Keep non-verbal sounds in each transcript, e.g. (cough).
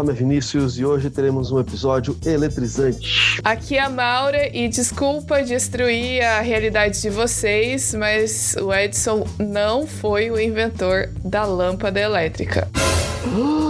nome é Vinícius e hoje teremos um episódio eletrizante. Aqui é a Maura e desculpa destruir a realidade de vocês, mas o Edson não foi o inventor da lâmpada elétrica. (gasps)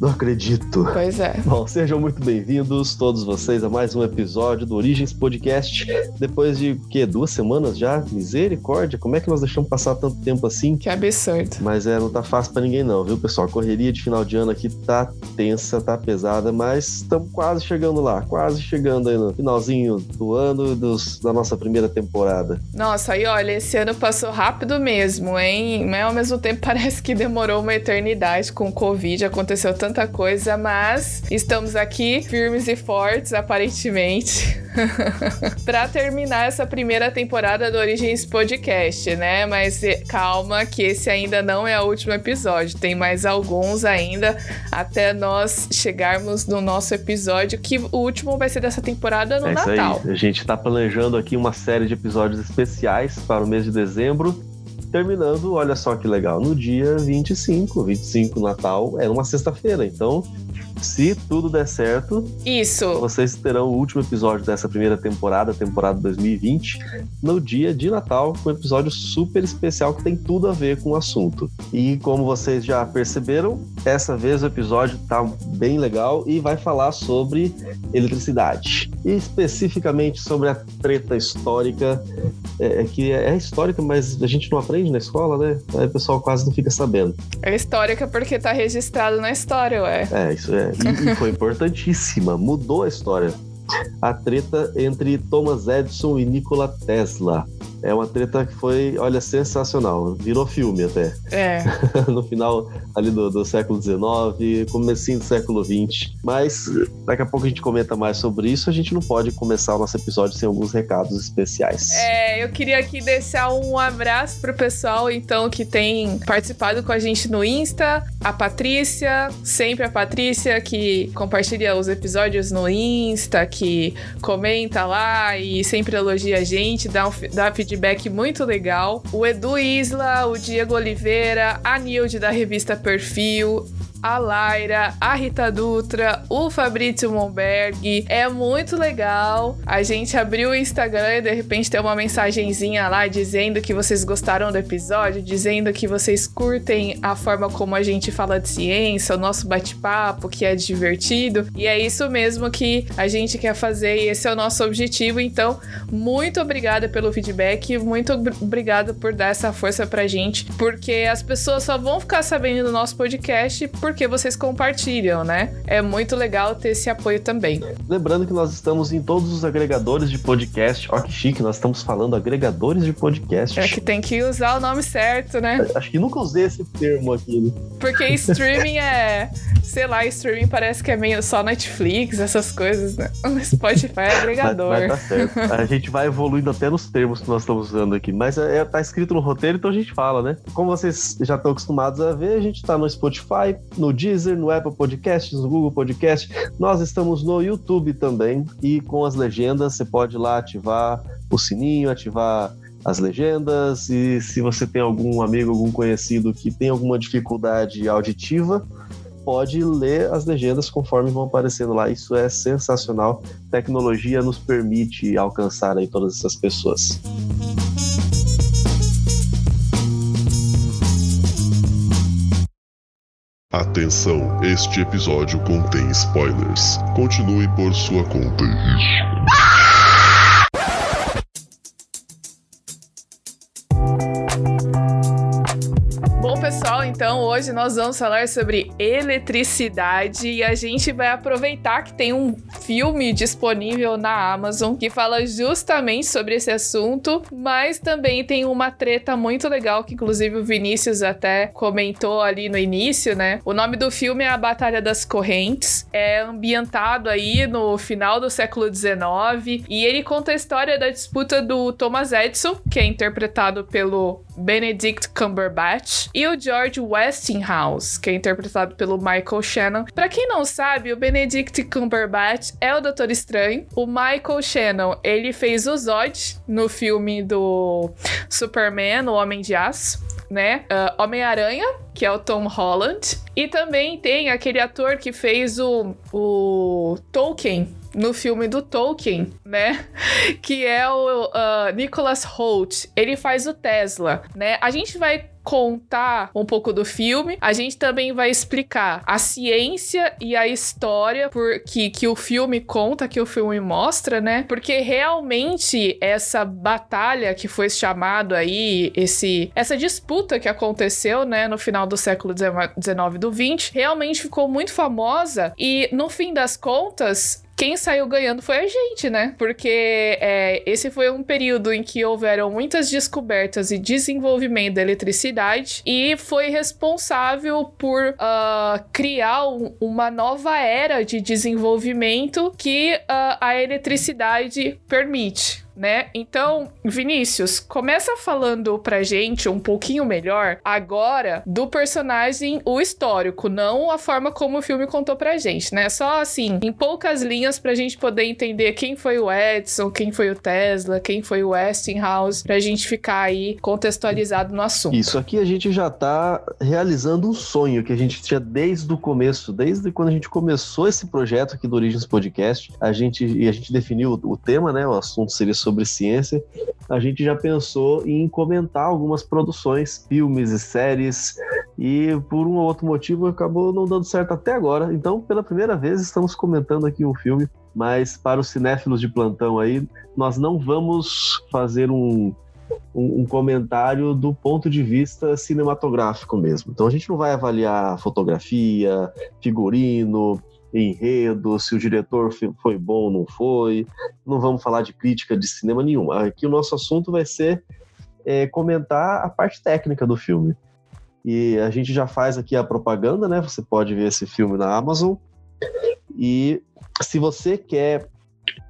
Não acredito. Pois é. Bom, sejam muito bem-vindos todos vocês a mais um episódio do Origens Podcast. Depois de que duas semanas já, misericórdia, como é que nós deixamos passar tanto tempo assim? Que absurdo. Mas é, não tá fácil para ninguém não, viu, pessoal? A correria de final de ano aqui tá tensa, tá pesada, mas estamos quase chegando lá, quase chegando aí no finalzinho do ano dos, da nossa primeira temporada. Nossa, e olha, esse ano passou rápido mesmo, hein? Mas ao mesmo tempo (laughs) parece que demorou uma eternidade com o Covid, aconteceu tanta coisa, mas estamos aqui firmes e fortes, aparentemente. (laughs) para terminar essa primeira temporada do Origens Podcast, né? Mas eh, calma que esse ainda não é o último episódio, tem mais alguns ainda até nós chegarmos no nosso episódio, que o último vai ser dessa temporada no é Natal. Aí. A gente tá planejando aqui uma série de episódios especiais para o mês de dezembro terminando, olha só que legal, no dia 25, 25 Natal, é uma sexta-feira, então se tudo der certo, isso. Vocês terão o último episódio dessa primeira temporada, temporada 2020, no dia de Natal, com um episódio super especial que tem tudo a ver com o assunto. E como vocês já perceberam, essa vez o episódio tá bem legal e vai falar sobre eletricidade. E especificamente sobre a treta histórica, é, é que é histórica, mas a gente não aprende na escola, né? Aí o pessoal quase não fica sabendo. É histórica porque tá registrado na história, ué. É, isso é e, e foi importantíssima, mudou a história. A treta entre Thomas Edison e Nikola Tesla. É uma treta que foi, olha, sensacional. Virou filme até. É. (laughs) no final ali do, do século XIX, comecinho do século XX. Mas daqui a pouco a gente comenta mais sobre isso. A gente não pode começar o nosso episódio sem alguns recados especiais. É, eu queria aqui deixar um abraço pro pessoal, então, que tem participado com a gente no Insta. A Patrícia, sempre a Patrícia, que compartilha os episódios no Insta, que comenta lá e sempre elogia a gente, dá, um, dá feedback muito legal. O Edu Isla, o Diego Oliveira, a Nilde da revista Perfil, a Laira, a Rita Dutra, o Fabrício Monberg. É muito legal. A gente abriu o Instagram e de repente tem uma mensagenzinha lá dizendo que vocês gostaram do episódio, dizendo que vocês curtem a forma como a gente fala de ciência, o nosso bate-papo, que é divertido. E é isso mesmo que a gente quer fazer e esse é o nosso objetivo. Então, muito obrigada pelo feedback, muito obrigada por dar essa força pra gente, porque as pessoas só vão ficar sabendo do nosso podcast por porque vocês compartilham, né? É muito legal ter esse apoio também. Lembrando que nós estamos em todos os agregadores de podcast. Ó, que chique, nós estamos falando agregadores de podcast. É que tem que usar o nome certo, né? Acho que nunca usei esse termo aqui. Né? Porque streaming é. Sei lá, streaming parece que é meio só Netflix, essas coisas, né? O Spotify é agregador. Mas, mas tá certo. A gente vai evoluindo até nos termos que nós estamos usando aqui. Mas é, tá escrito no roteiro, então a gente fala, né? Como vocês já estão acostumados a ver, a gente tá no Spotify, no Deezer, no Apple Podcasts, no Google Podcast. Nós estamos no YouTube também e com as legendas você pode lá ativar o sininho, ativar as legendas e se você tem algum amigo, algum conhecido que tem alguma dificuldade auditiva, pode ler as legendas conforme vão aparecendo lá. Isso é sensacional. Tecnologia nos permite alcançar aí todas essas pessoas. Atenção, este episódio contém spoilers. Continue por sua conta e risco. então hoje nós vamos falar sobre eletricidade e a gente vai aproveitar que tem um filme disponível na Amazon que fala justamente sobre esse assunto, mas também tem uma treta muito legal que inclusive o Vinícius até comentou ali no início, né? O nome do filme é A Batalha das Correntes, é ambientado aí no final do século XIX e ele conta a história da disputa do Thomas Edison, que é interpretado pelo Benedict Cumberbatch, e o George Westinghouse, que é interpretado pelo Michael Shannon. Para quem não sabe, o Benedict Cumberbatch é o Doutor Estranho. O Michael Shannon, ele fez o Zod no filme do Superman, o Homem de Aço. né? Uh, Homem-Aranha, que é o Tom Holland. E também tem aquele ator que fez o, o Tolkien no filme do Tolkien, né? Que é o uh, Nicholas Holt. Ele faz o Tesla, né? A gente vai contar um pouco do filme. A gente também vai explicar a ciência e a história por, que, que o filme conta, que o filme mostra, né? Porque realmente essa batalha que foi chamado aí, esse, essa disputa que aconteceu, né, no final do século XIX do 20, realmente ficou muito famosa e no fim das contas quem saiu ganhando foi a gente, né? Porque é, esse foi um período em que houveram muitas descobertas e desenvolvimento da eletricidade e foi responsável por uh, criar um, uma nova era de desenvolvimento que uh, a eletricidade permite né? Então, Vinícius, começa falando pra gente um pouquinho melhor agora do personagem, o histórico, não a forma como o filme contou pra gente, né? Só assim, em poucas linhas pra gente poder entender quem foi o Edison, quem foi o Tesla, quem foi o Westinghouse, pra gente ficar aí contextualizado no assunto. Isso aqui a gente já tá realizando um sonho que a gente tinha desde o começo, desde quando a gente começou esse projeto aqui do Origens Podcast, a gente e a gente definiu o tema, né? O assunto seria sobre sobre ciência, a gente já pensou em comentar algumas produções, filmes e séries, e por um ou outro motivo acabou não dando certo até agora. Então, pela primeira vez, estamos comentando aqui um filme, mas para os cinéfilos de plantão aí, nós não vamos fazer um, um, um, comentário do ponto de vista cinematográfico mesmo. Então a gente não vai avaliar fotografia, figurino, enredo, se o diretor foi bom ou não foi. Não vamos falar de crítica de cinema nenhuma. Aqui o nosso assunto vai ser é, comentar a parte técnica do filme. E a gente já faz aqui a propaganda, né? Você pode ver esse filme na Amazon. E se você quer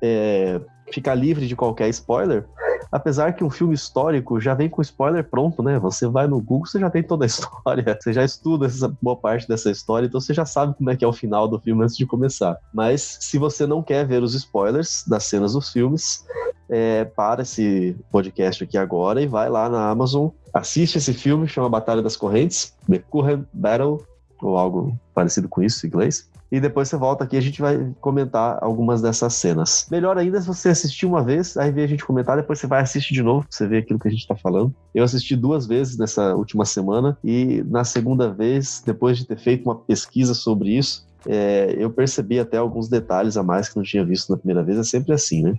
é, ficar livre de qualquer spoiler, apesar que um filme histórico já vem com spoiler pronto, né? Você vai no Google, você já tem toda a (laughs) história, você já estuda essa boa parte dessa história, então você já sabe como é que é o final do filme antes de começar. Mas se você não quer ver os spoilers das cenas dos filmes, é, para esse podcast aqui agora e vai lá na Amazon, assiste esse filme, chama Batalha das Correntes, The Current Battle, ou algo parecido com isso em inglês e depois você volta aqui e a gente vai comentar algumas dessas cenas. Melhor ainda se você assistir uma vez, aí vê a gente comentar, depois você vai assistir de novo, pra você ver aquilo que a gente tá falando. Eu assisti duas vezes nessa última semana e na segunda vez, depois de ter feito uma pesquisa sobre isso, é, eu percebi até alguns detalhes a mais que não tinha visto na primeira vez. É sempre assim, né?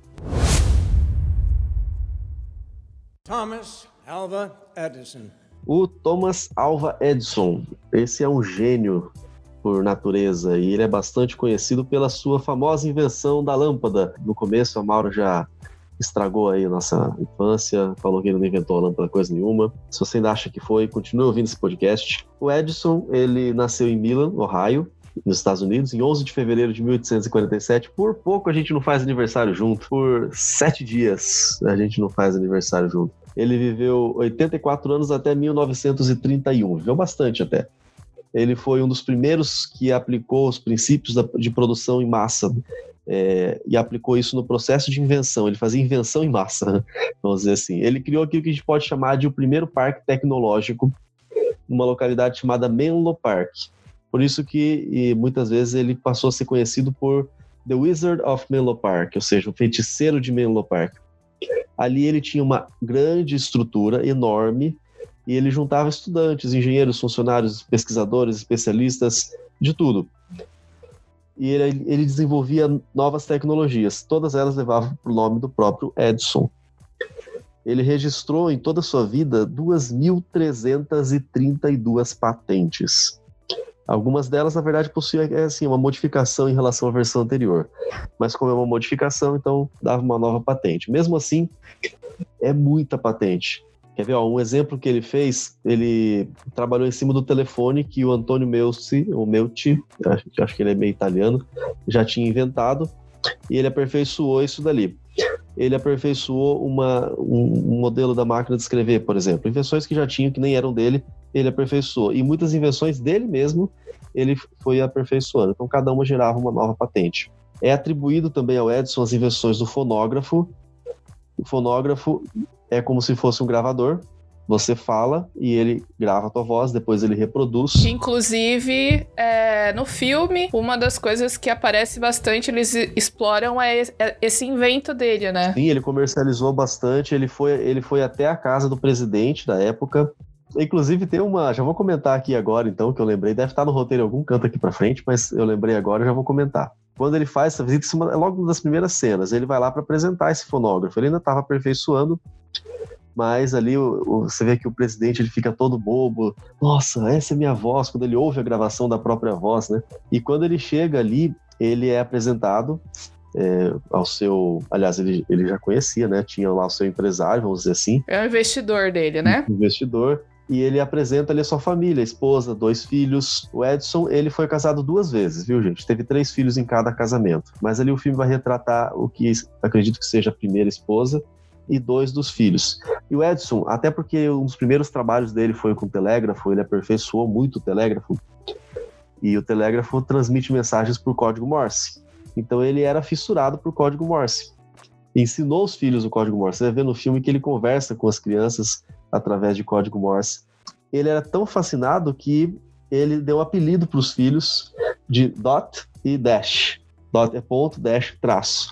Thomas Alva Edison. O Thomas Alva Edison, esse é um gênio por natureza e ele é bastante conhecido pela sua famosa invenção da lâmpada. No começo, a Mauro já estragou aí a nossa infância, falou que ele não inventou a lâmpada coisa nenhuma. Se você ainda acha que foi, continue ouvindo esse podcast. O Edison, ele nasceu em Milan, Ohio, nos Estados Unidos, em 11 de fevereiro de 1847. Por pouco a gente não faz aniversário junto. Por sete dias a gente não faz aniversário junto. Ele viveu 84 anos até 1931, viveu bastante até ele foi um dos primeiros que aplicou os princípios de produção em massa é, e aplicou isso no processo de invenção. Ele fazia invenção em massa, (laughs) vamos dizer assim. Ele criou aquilo que a gente pode chamar de o primeiro parque tecnológico numa localidade chamada Menlo Park. Por isso que muitas vezes ele passou a ser conhecido por The Wizard of Menlo Park, ou seja, o feiticeiro de Menlo Park. Ali ele tinha uma grande estrutura enorme e ele juntava estudantes, engenheiros, funcionários, pesquisadores, especialistas, de tudo. E ele, ele desenvolvia novas tecnologias, todas elas levavam o nome do próprio Edison. Ele registrou em toda a sua vida 2.332 patentes. Algumas delas, na verdade, possuíam é, assim, uma modificação em relação à versão anterior. Mas como é uma modificação, então dava uma nova patente. Mesmo assim, é muita patente. Quer ver? Ó, um exemplo que ele fez, ele trabalhou em cima do telefone que o Antônio Melci, ou Melti, acho, acho que ele é meio italiano, já tinha inventado, e ele aperfeiçoou isso dali. Ele aperfeiçoou uma, um, um modelo da máquina de escrever, por exemplo. Invenções que já tinham, que nem eram dele, ele aperfeiçoou. E muitas invenções dele mesmo, ele foi aperfeiçoando. Então, cada uma gerava uma nova patente. É atribuído também ao Edison as invenções do fonógrafo. O fonógrafo é como se fosse um gravador, Você fala e ele grava a tua voz, depois ele reproduz. Inclusive, é, no filme, uma das coisas que aparece bastante, eles exploram é, é esse invento dele, né? Sim, ele comercializou bastante, ele foi, ele foi até a casa do presidente da época. Inclusive tem uma, já vou comentar aqui agora então, que eu lembrei, deve estar no roteiro em algum canto aqui para frente, mas eu lembrei agora e já vou comentar. Quando ele faz essa visita, é logo uma das primeiras cenas, ele vai lá para apresentar esse fonógrafo. Ele ainda estava aperfeiçoando, mas ali o, o, você vê que o presidente ele fica todo bobo. Nossa, essa é minha voz, quando ele ouve a gravação da própria voz, né? E quando ele chega ali, ele é apresentado é, ao seu. Aliás, ele, ele já conhecia, né? Tinha lá o seu empresário, vamos dizer assim. É o investidor dele, né? Investidor e ele apresenta ali a sua família, a esposa, dois filhos. O Edson, ele foi casado duas vezes, viu, gente? Teve três filhos em cada casamento. Mas ali o filme vai retratar o que acredito que seja a primeira esposa e dois dos filhos. E o Edson, até porque um dos primeiros trabalhos dele foi com o telégrafo, ele aperfeiçoou muito o telégrafo. E o telégrafo transmite mensagens por código Morse. Então ele era fissurado por código Morse. Ensinou os filhos o código Morse. Você ver no filme que ele conversa com as crianças através de código Morse. Ele era tão fascinado que ele deu um apelido para os filhos de Dot e Dash. Dot é ponto, dash traço.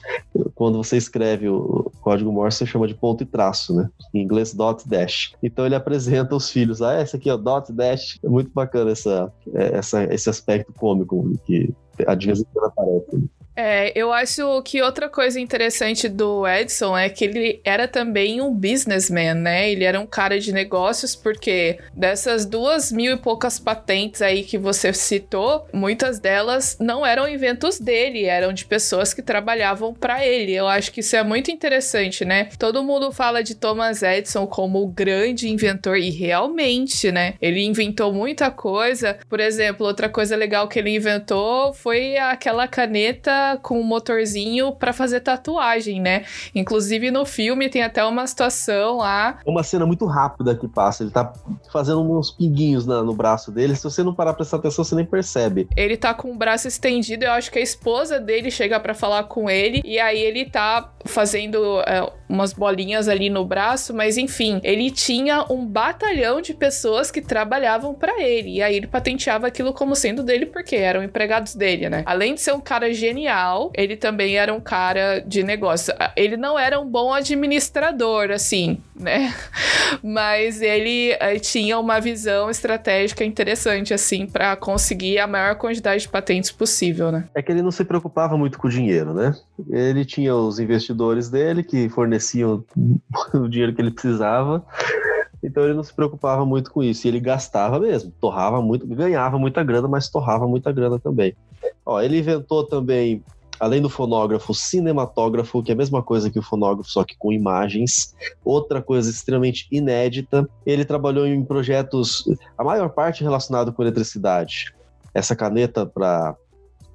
Quando você escreve o código Morse, você chama de ponto e traço, né? Em inglês, dot dash. Então ele apresenta os filhos. Ah, esse aqui é o dot dash. É muito bacana essa, é, essa, esse aspecto cômico que de vez aparece. É, eu acho que outra coisa interessante do Edson é que ele era também um businessman, né? Ele era um cara de negócios, porque dessas duas mil e poucas patentes aí que você citou, muitas delas não eram inventos dele, eram de pessoas que trabalhavam para ele. Eu acho que isso é muito interessante, né? Todo mundo fala de Thomas Edison como o grande inventor, e realmente, né? Ele inventou muita coisa. Por exemplo, outra coisa legal que ele inventou foi aquela caneta com um motorzinho para fazer tatuagem, né? Inclusive no filme tem até uma situação lá. Uma cena muito rápida que passa. Ele tá fazendo uns pinguinhos na, no braço dele. Se você não parar pra prestar atenção, você nem percebe. Ele tá com o braço estendido. Eu acho que a esposa dele chega para falar com ele. E aí ele tá fazendo é, umas bolinhas ali no braço. Mas enfim, ele tinha um batalhão de pessoas que trabalhavam para ele. E aí ele patenteava aquilo como sendo dele, porque eram empregados dele, né? Além de ser um cara genial ele também era um cara de negócio. Ele não era um bom administrador, assim, né? (laughs) Mas ele uh, tinha uma visão estratégica interessante, assim, para conseguir a maior quantidade de patentes possível, né? É que ele não se preocupava muito com o dinheiro, né? Ele tinha os investidores dele que forneciam (laughs) o dinheiro que ele precisava. Então ele não se preocupava muito com isso. E ele gastava mesmo, torrava muito, ganhava muita grana, mas torrava muita grana também. Ó, ele inventou também, além do fonógrafo, cinematógrafo, que é a mesma coisa que o fonógrafo, só que com imagens. Outra coisa extremamente inédita. Ele trabalhou em projetos, a maior parte relacionado com eletricidade. Essa caneta para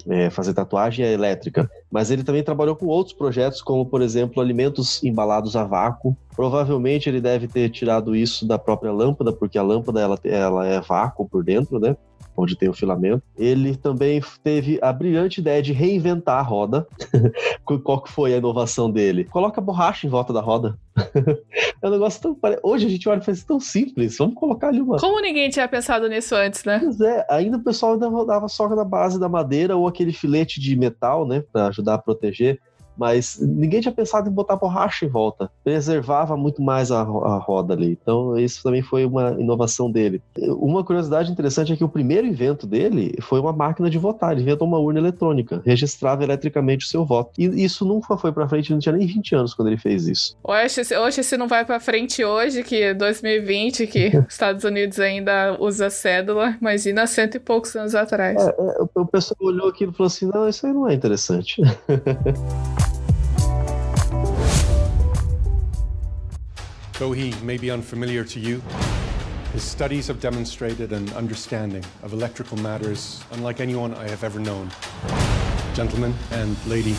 é, fazer tatuagem é elétrica, mas ele também trabalhou com outros projetos, como por exemplo alimentos embalados a vácuo. Provavelmente ele deve ter tirado isso da própria lâmpada, porque a lâmpada ela, ela é vácuo por dentro, né? onde tem o filamento. Ele também teve a brilhante ideia de reinventar a roda. (laughs) Qual que foi a inovação dele? Coloca borracha em volta da roda. (laughs) é um negócio tão. Hoje a gente olha e faz tão simples. Vamos colocar ali uma. Como ninguém tinha pensado nisso antes, né? Pois é, ainda o pessoal ainda rodava só na base da madeira ou aquele filete de metal, né? Pra ajudar a proteger mas ninguém tinha pensado em botar borracha em volta. Preservava muito mais a, a, roda ali. Então, isso também foi uma inovação dele. Uma curiosidade interessante é que o primeiro invento dele foi uma máquina de votar. Ele inventou uma urna eletrônica, registrava eletricamente o seu voto. E isso nunca foi para frente, não tinha nem 20 anos quando ele fez isso. Hoje, hoje se não vai para frente hoje, que 2020, que (laughs) Estados Unidos ainda usa cédula, imagina cento e poucos anos atrás. É, é, o pessoal olhou aquilo e falou assim: não, isso aí não é interessante. (laughs) Though he may be unfamiliar to you, his studies have demonstrated an understanding of electrical matters unlike anyone I have ever known. Gentlemen and lady,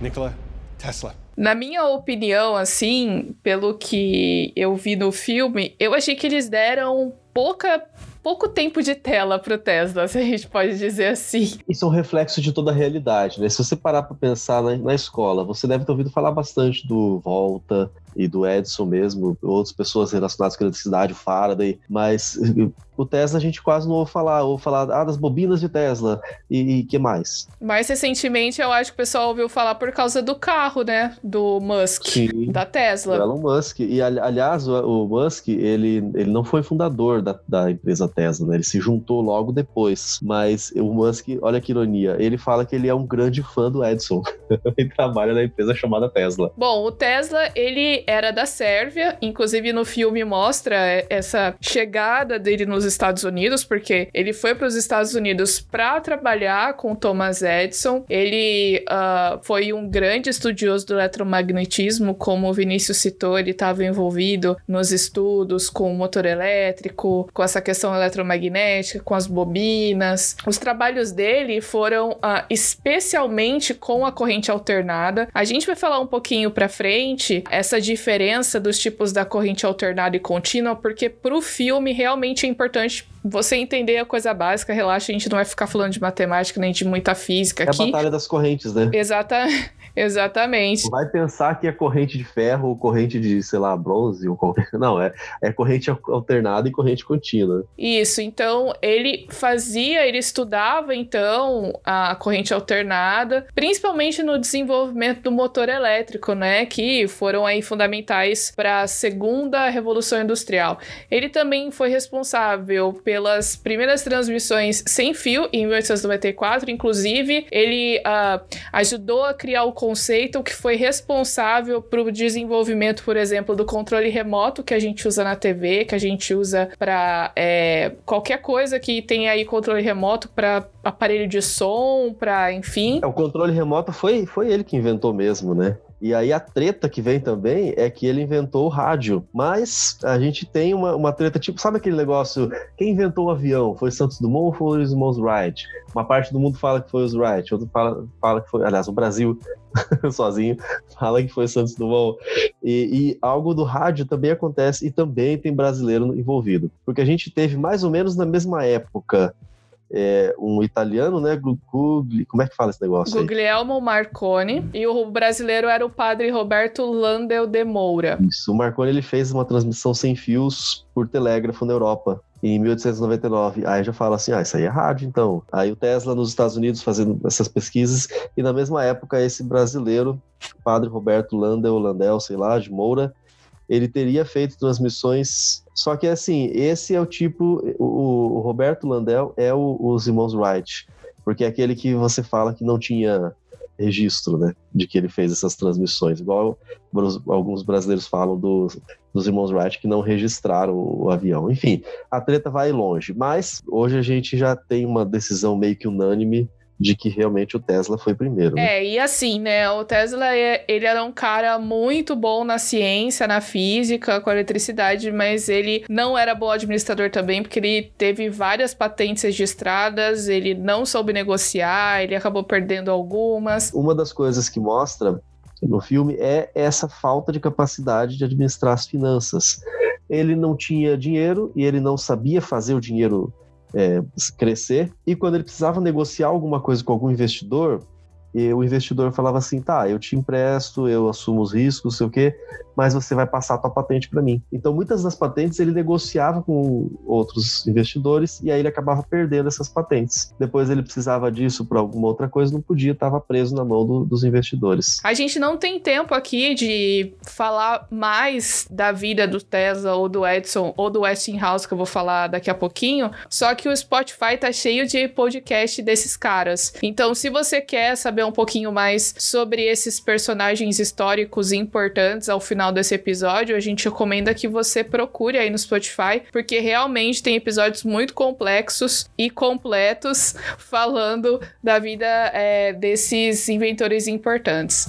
Nikola Tesla. Na minha opinião, assim, pelo que eu vi no filme, eu achei que eles deram pouca pouco tempo de tela pro Tesla, (laughs) se a gente pode dizer assim. Isso é um reflexo de toda a realidade, né? Se você parar para pensar na, na, escola, você deve ter ouvido falar bastante do Volta, e do Edison mesmo, outras pessoas relacionadas com a eletricidade, o Faraday, mas (laughs) o Tesla a gente quase não ouve falar, ou falar ah, das bobinas de Tesla e, e que mais. Mais recentemente eu acho que o pessoal ouviu falar por causa do carro, né, do Musk, Sim, da Tesla. Elon Musk, e aliás o, o, Musk, ele, ele não foi fundador da, da empresa Tesla, né, ele se juntou logo depois, mas o Musk, olha que ironia, ele fala que ele é um grande fã do Edison, (laughs) ele trabalha na empresa chamada Tesla. Bom, o Tesla, ele era da Sérvia, inclusive no filme mostra essa chegada dele nos Estados Unidos, porque ele foi para os Estados Unidos para trabalhar com Thomas Edison. Ele uh, foi um grande estudioso do eletromagnetismo, como o Vinícius citou, ele estava envolvido nos estudos com o motor elétrico, com essa questão eletromagnética, com as bobinas. Os trabalhos dele foram uh, especialmente com a corrente alternada. A gente vai falar um pouquinho para frente essa diferença dos tipos da corrente alternada e contínua, porque para o filme realmente é importante você entender a coisa básica, relaxa, a gente não vai ficar falando de matemática nem de muita física é aqui. É a batalha das correntes, né? Exatamente. (laughs) Exatamente. Vai pensar que é corrente de ferro ou corrente de, sei lá, bronze. Ou... (laughs) Não, é, é corrente alternada e corrente contínua. Isso, então ele fazia, ele estudava então a corrente alternada, principalmente no desenvolvimento do motor elétrico, né? Que foram aí fundamentais para a segunda revolução industrial. Ele também foi responsável pelas primeiras transmissões sem fio em 1894, inclusive ele uh, ajudou a criar o conceito que foi responsável para o desenvolvimento, por exemplo, do controle remoto que a gente usa na TV, que a gente usa para é, qualquer coisa que tenha aí controle remoto para aparelho de som, para enfim. É, o controle remoto foi, foi ele que inventou mesmo, né? E aí a treta que vem também é que ele inventou o rádio. Mas a gente tem uma, uma treta, tipo, sabe aquele negócio? Quem inventou o avião? Foi Santos Dumont ou foi os irmãos Wright? Uma parte do mundo fala que foi os Wright, outra fala, fala que foi. Aliás, o Brasil (laughs) sozinho fala que foi Santos Dumont. E, e algo do rádio também acontece e também tem brasileiro envolvido. Porque a gente teve mais ou menos na mesma época é, um italiano, né? Gugli, como é que fala esse negócio? Guglielmo Marconi. E o brasileiro era o padre Roberto Landel de Moura. Isso, o Marconi ele fez uma transmissão sem fios por telégrafo na Europa em 1899. Aí já fala assim: ah, isso aí é rádio, então. Aí o Tesla nos Estados Unidos fazendo essas pesquisas, e na mesma época esse brasileiro, padre Roberto Landel, Landel, sei lá, de Moura, ele teria feito transmissões. Só que assim, esse é o tipo. O, o Roberto Landel é o, os Wright, porque é aquele que você fala que não tinha registro, né, de que ele fez essas transmissões, igual alguns brasileiros falam do, dos irmãos Wright que não registraram o, o avião. Enfim, a treta vai longe, mas hoje a gente já tem uma decisão meio que unânime de que realmente o Tesla foi primeiro. Né? É, e assim, né? O Tesla, é, ele era um cara muito bom na ciência, na física, com a eletricidade, mas ele não era bom administrador também, porque ele teve várias patentes registradas, ele não soube negociar, ele acabou perdendo algumas. Uma das coisas que mostra no filme é essa falta de capacidade de administrar as finanças. Ele não tinha dinheiro e ele não sabia fazer o dinheiro é, crescer. E quando ele precisava negociar alguma coisa com algum investidor, e o investidor falava assim: tá, eu te empresto, eu assumo os riscos, sei o quê, mas você vai passar a tua patente para mim. Então, muitas das patentes ele negociava com outros investidores e aí ele acabava perdendo essas patentes. Depois ele precisava disso para alguma outra coisa, não podia, estava preso na mão do, dos investidores. A gente não tem tempo aqui de falar mais da vida do Tesla ou do Edson ou do Westinghouse, que eu vou falar daqui a pouquinho, só que o Spotify tá cheio de podcast desses caras. Então, se você quer saber um pouquinho mais sobre esses personagens históricos importantes ao final final desse episódio, a gente recomenda que você procure aí no Spotify, porque realmente tem episódios muito complexos e completos falando da vida é, desses inventores importantes.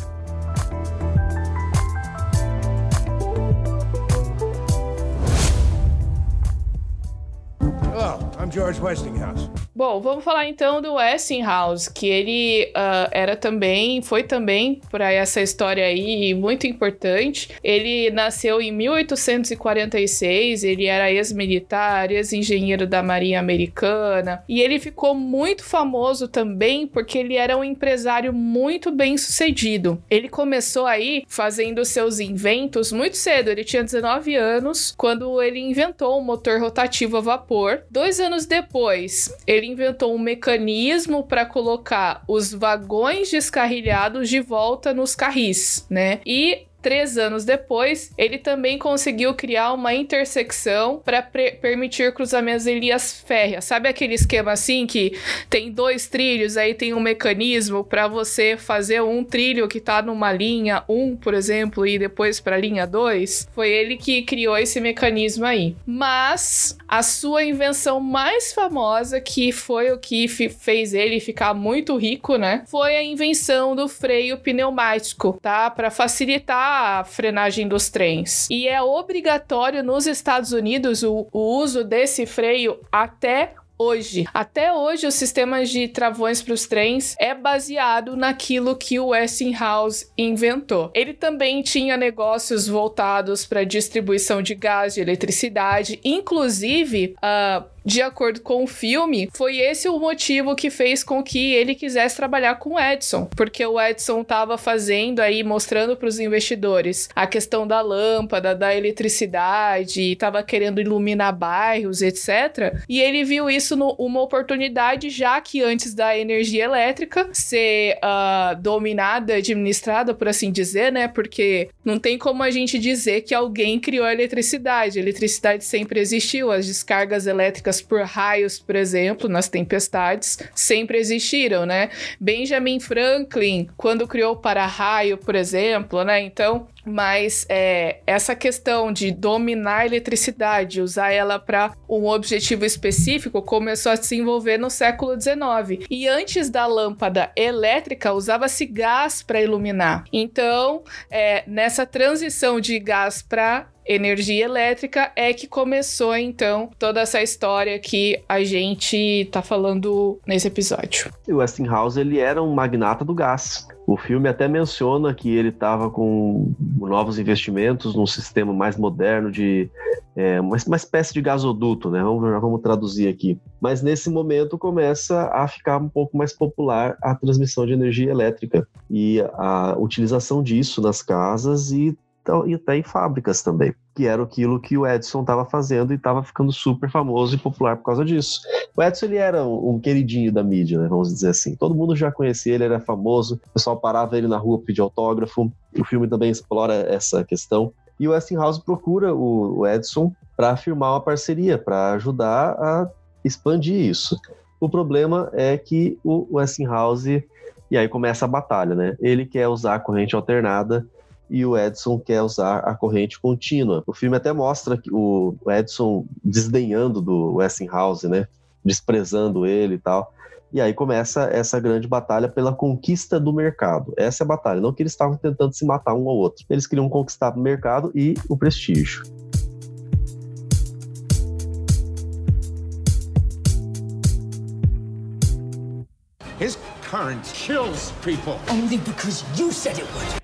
Hello, I'm George Westinghouse. Bom, vamos falar então do Westinghouse, que ele uh, era também, foi também para essa história aí muito importante. Ele nasceu em 1846, ele era ex-militar, ex-engenheiro da Marinha Americana, e ele ficou muito famoso também porque ele era um empresário muito bem sucedido. Ele começou aí fazendo seus inventos muito cedo, ele tinha 19 anos quando ele inventou um motor rotativo a vapor. Dois anos depois, ele inventou um mecanismo para colocar os vagões descarrilhados de volta nos carris, né? E Três anos depois, ele também conseguiu criar uma intersecção para permitir cruzamentos em linhas férreas. Sabe aquele esquema assim que tem dois trilhos, aí tem um mecanismo para você fazer um trilho que está numa linha 1, um, por exemplo, e depois para a linha 2? Foi ele que criou esse mecanismo aí. Mas a sua invenção mais famosa, que foi o que fez ele ficar muito rico, né? Foi a invenção do freio pneumático, tá? Para facilitar a frenagem dos trens. E é obrigatório nos Estados Unidos o, o uso desse freio até hoje. Até hoje, os sistemas de travões para os trens é baseado naquilo que o Westinghouse inventou. Ele também tinha negócios voltados para distribuição de gás, de eletricidade, inclusive uh, de acordo com o filme, foi esse o motivo que fez com que ele quisesse trabalhar com o Edison, porque o Edison estava fazendo aí, mostrando para os investidores a questão da lâmpada, da eletricidade, estava querendo iluminar bairros, etc. E ele viu isso no, uma oportunidade, já que antes da energia elétrica ser uh, dominada, administrada, por assim dizer, né? Porque não tem como a gente dizer que alguém criou a eletricidade. A eletricidade sempre existiu, as descargas elétricas por raios, por exemplo, nas tempestades, sempre existiram, né? Benjamin Franklin, quando criou o para-raio, por exemplo, né? Então, mas é, essa questão de dominar a eletricidade, usar ela para um objetivo específico, começou a se desenvolver no século XIX. E antes da lâmpada elétrica, usava-se gás para iluminar. Então, é, nessa transição de gás para energia elétrica é que começou então toda essa história que a gente tá falando nesse episódio. O Westinghouse ele era um magnata do gás. O filme até menciona que ele estava com novos investimentos num sistema mais moderno de é, uma, uma, espécie de gasoduto, né? Vamos, vamos traduzir aqui. Mas nesse momento começa a ficar um pouco mais popular a transmissão de energia elétrica e a utilização disso nas casas e então, e até em fábricas também, que era aquilo que o Edison estava fazendo e estava ficando super famoso e popular por causa disso. O Edison ele era um, um, queridinho da mídia, né, vamos dizer assim. Todo mundo já conhecia ele, era famoso, o pessoal parava ele na rua pedir autógrafo. O filme também explora essa questão. E o Westinghouse procura o, o Edison para firmar uma parceria, para ajudar a expandir isso. O problema é que o Westinghouse, e aí começa a batalha, né? Ele quer usar a corrente alternada e o Edson quer usar a corrente contínua. O filme até mostra o Edson desdenhando do Westinghouse, né? Desprezando ele e tal. E aí começa essa grande batalha pela conquista do mercado. Essa é a batalha, não que eles estavam tentando se matar um ao outro. Eles queriam conquistar o mercado e o prestígio.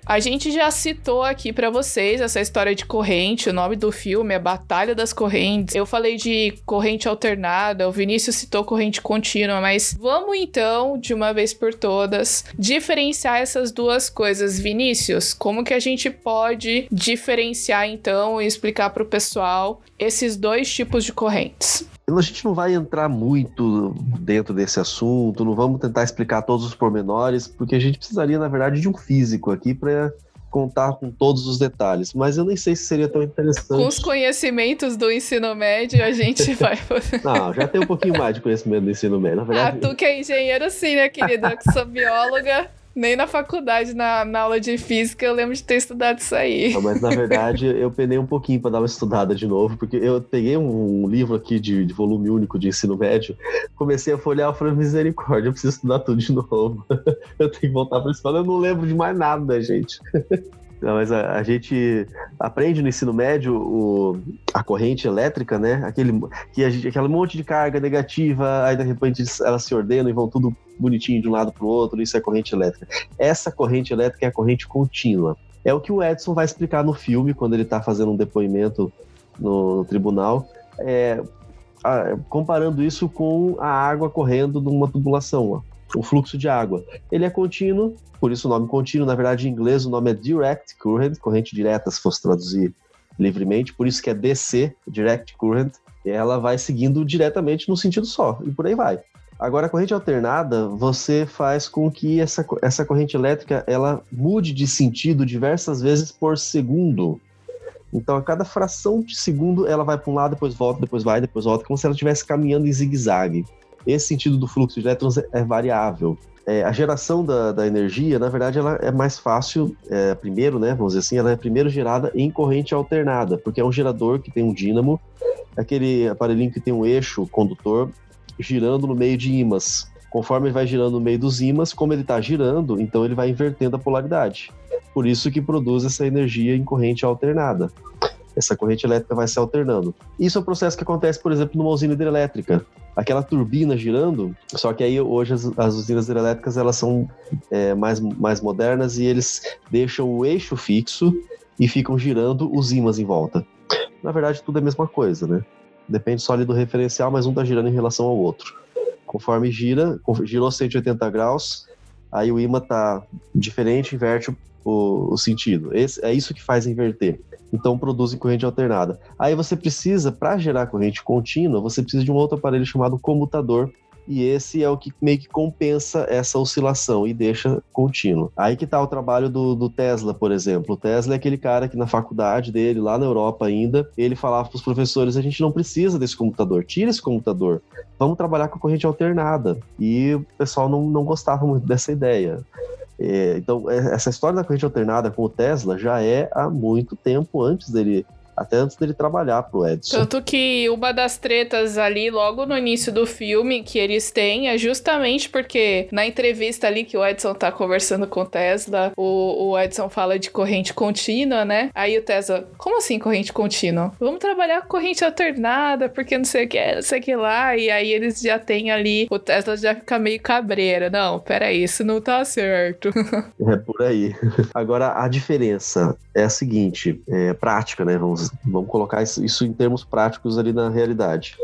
A gente já citou aqui para vocês essa história de corrente. O nome do filme é Batalha das Correntes. Eu falei de corrente alternada, o Vinícius citou corrente contínua, mas vamos então, de uma vez por todas, diferenciar essas duas coisas. Vinícius, como que a gente pode diferenciar então e explicar para o pessoal esses dois tipos de correntes? A gente não vai entrar muito dentro desse assunto, não vamos tentar explicar todos os pormenores, porque a gente precisaria, na verdade, de um físico aqui para contar com todos os detalhes, mas eu nem sei se seria tão interessante. Com os conhecimentos do ensino médio, a gente (laughs) vai. não, já tem um pouquinho mais de conhecimento do ensino médio. Na verdade... Ah, tu que é engenheiro, sim, né, querida? Que sou bióloga. Nem na faculdade, na, na, aula de física, eu lembro de ter estudado isso aí. Não, mas na verdade eu penei um pouquinho para dar uma estudada de novo, porque eu peguei um, livro aqui de, de, volume único de ensino médio, comecei a folhear e falei, misericórdia, eu preciso estudar tudo de novo. (laughs) eu tenho que voltar para escola, eu não lembro de mais nada, gente. (laughs) Não, mas a, a, gente aprende no ensino médio o, a corrente elétrica, né? Aquele, que a gente, aquele monte de carga negativa, aí de repente elas se ordenam e vão tudo bonitinho de um lado para o outro, isso é corrente elétrica. Essa corrente elétrica é a corrente contínua. É o que o Edson vai explicar no filme, quando ele está fazendo um depoimento no, no tribunal, é, a, comparando isso com a água correndo numa tubulação, ó, o fluxo de água. Ele é contínuo, por isso o nome contínuo, na verdade em inglês o nome é direct current, corrente direta, se fosse traduzir livremente, por isso que é DC, direct current, ela vai seguindo diretamente no sentido só, e por aí vai. Agora, a corrente alternada, você faz com que essa, essa corrente elétrica ela mude de sentido diversas vezes por segundo. Então, a cada fração de segundo, ela vai para um lado, depois volta, depois vai, depois volta, como se ela estivesse caminhando em zigue-zague. Esse sentido do fluxo de elétrons é variável. É, a geração da, da, energia, na verdade, ela é mais fácil, é, primeiro, né, vamos dizer assim, ela é primeiro gerada em corrente alternada, porque é um gerador que tem um dínamo, aquele aparelhinho que tem um eixo condutor, girando no meio de ímãs. Conforme ele vai girando no meio dos ímãs, como ele está girando, então ele vai invertendo a polaridade. Por isso que produz essa energia em corrente alternada. Essa corrente elétrica vai se alternando. Isso é um processo que acontece, por exemplo, numa usina hidrelétrica. Aquela turbina girando, só que aí hoje as, as usinas hidrelétricas elas são é, mais, mais modernas e eles deixam o eixo fixo e ficam girando os ímãs em volta. Na verdade, tudo é a mesma coisa, né? Depende só ali do referencial, mas um está girando em relação ao outro. Conforme gira, girou 180 graus, aí o imã está diferente, inverte o, o sentido. Esse, é isso que faz inverter. Então produz corrente alternada. Aí você precisa, para gerar corrente contínua, você precisa de um outro aparelho chamado comutador, e esse é o que meio que compensa essa oscilação e deixa contínuo. Aí que está o trabalho do, do, Tesla, por exemplo. O Tesla é aquele cara que na faculdade dele, lá na Europa ainda, ele falava para os professores: a gente não precisa desse computador, tira esse computador, vamos trabalhar com a corrente alternada. E o pessoal não, não gostava muito dessa ideia. É, então, é, essa história da corrente alternada com o Tesla já é há muito tempo antes dele até antes dele trabalhar pro Edson. Tanto que uma das tretas ali, logo no início do filme, que eles têm, é justamente porque na entrevista ali que o Edson tá conversando com o Tesla, o, o Edson fala de corrente contínua, né? Aí o Tesla, como assim corrente contínua? Vamos trabalhar com corrente alternada, porque não sei o que, não sei o que lá. E aí eles já têm ali, o Tesla já fica meio cabreira. Não, peraí, isso não tá certo. (laughs) é por aí. Agora, a diferença é a seguinte, é prática, né? Vamos Vamos colocar isso em termos práticos ali na realidade.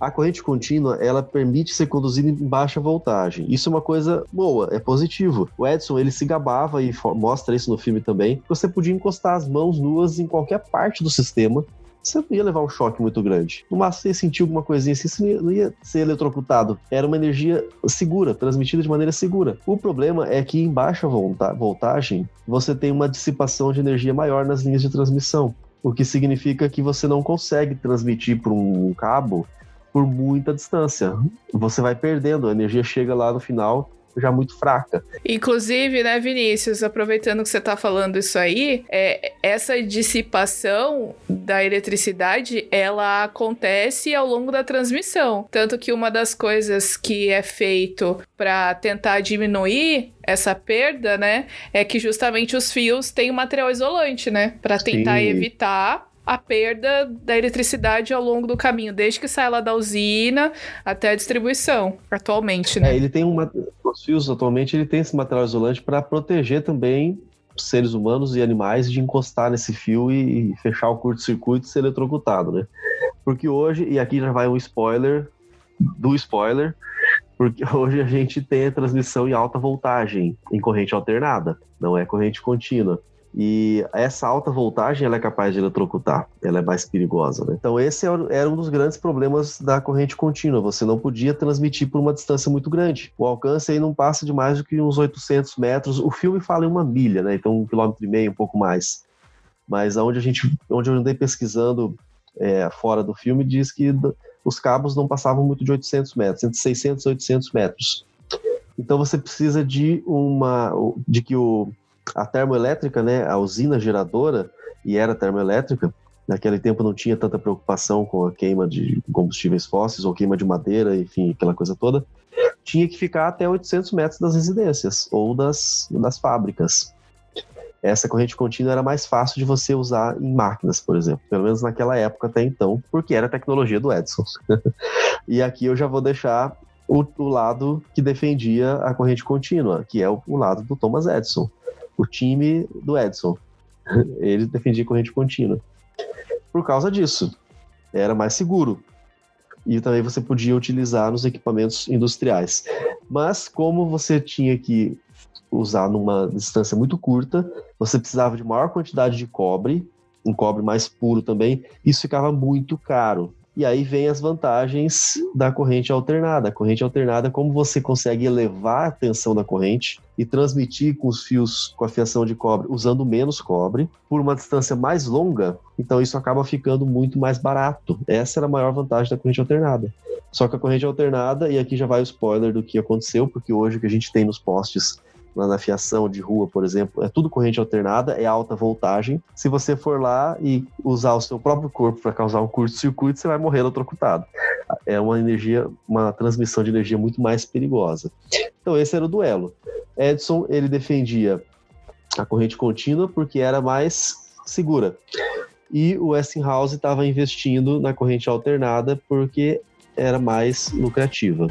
A corrente contínua, ela permite ser conduzida em baixa voltagem. Isso é uma coisa boa, é positivo. O Edson, ele se gabava e mostra isso no filme também. Você podia encostar as mãos nuas em qualquer parte do sistema você não ia levar um choque muito grande. No máximo, você ia sentir alguma coisinha assim, você não ia ser eletrocutado. Era uma energia segura, transmitida de maneira segura. O problema é que em baixa voltagem, você tem uma dissipação de energia maior nas linhas de transmissão o que significa que você não consegue transmitir por um cabo por muita distância. Você vai perdendo, a energia chega lá no final já muito fraca. Inclusive, né, Vinícius, aproveitando que você está falando isso aí, é, essa dissipação da eletricidade, ela acontece ao longo da transmissão. Tanto que uma das coisas que é feito para tentar diminuir essa perda, né, é que justamente os fios têm um material isolante, né, para tentar Sim. evitar a perda da eletricidade ao longo do caminho, desde que sai lá da usina até a distribuição, atualmente, né? É, ele tem uma. Os fios, atualmente, ele tem esse material isolante para proteger também seres humanos e animais de encostar nesse fio e, e fechar o curto-circuito e ser eletrocutado, né? Porque hoje, e aqui já vai um spoiler do spoiler, porque (laughs) hoje a gente tem a transmissão em alta voltagem, em corrente alternada, não é corrente contínua. E essa alta voltagem ela é capaz de eletrocutar, ela é mais perigosa. Né? Então, esse é era um dos grandes problemas da corrente contínua. Você não podia transmitir por uma distância muito grande. O alcance aí não passa de mais do que uns 800 metros. O filme fala em uma milha, né? então um quilômetro e meio, um pouco mais. Mas onde a gente, onde eu andei pesquisando é, fora do filme, diz que os cabos não passavam muito de 800 metros, entre 600 e 800 metros. Então você precisa de uma, de que o a termoelétrica, né, a usina geradora, e era termoelétrica, naquele tempo não tinha tanta preocupação com a queima de combustíveis fósseis ou queima de madeira, enfim, aquela coisa toda, tinha que ficar até 800 metros das residências ou das, das fábricas. essa corrente contínua era mais fácil de você usar em máquinas, por exemplo, pelo menos naquela época até então, porque era a tecnologia do Edison. (laughs) e aqui eu já vou deixar o, o, lado que defendia a corrente contínua, que é o, o lado do Thomas Edison, o time do Edison. (laughs) Ele defendia corrente contínua. Por causa disso, era mais seguro. E também você podia utilizar nos equipamentos industriais. Mas como você tinha que usar numa distância muito curta, você precisava de maior quantidade de cobre, um cobre mais puro também, isso ficava muito caro. E aí vem as vantagens da corrente alternada. A corrente alternada como você consegue elevar a tensão da corrente e transmitir com os fios com a fiação de cobre usando menos cobre por uma distância mais longa. Então isso acaba ficando muito mais barato. Essa era a maior vantagem da corrente alternada. Só que a corrente alternada, e aqui já vai o spoiler do que aconteceu, porque hoje o que a gente tem nos postes na fiação de rua, por exemplo, é tudo corrente alternada, é alta voltagem. Se você for lá e usar o seu próprio corpo para causar um curto-circuito, você vai morrer eletrocutado. É uma energia, uma transmissão de energia muito mais perigosa. Então esse era o duelo. Edison, ele defendia a corrente contínua porque era mais segura. E o Westinghouse estava investindo na corrente alternada porque era mais lucrativa.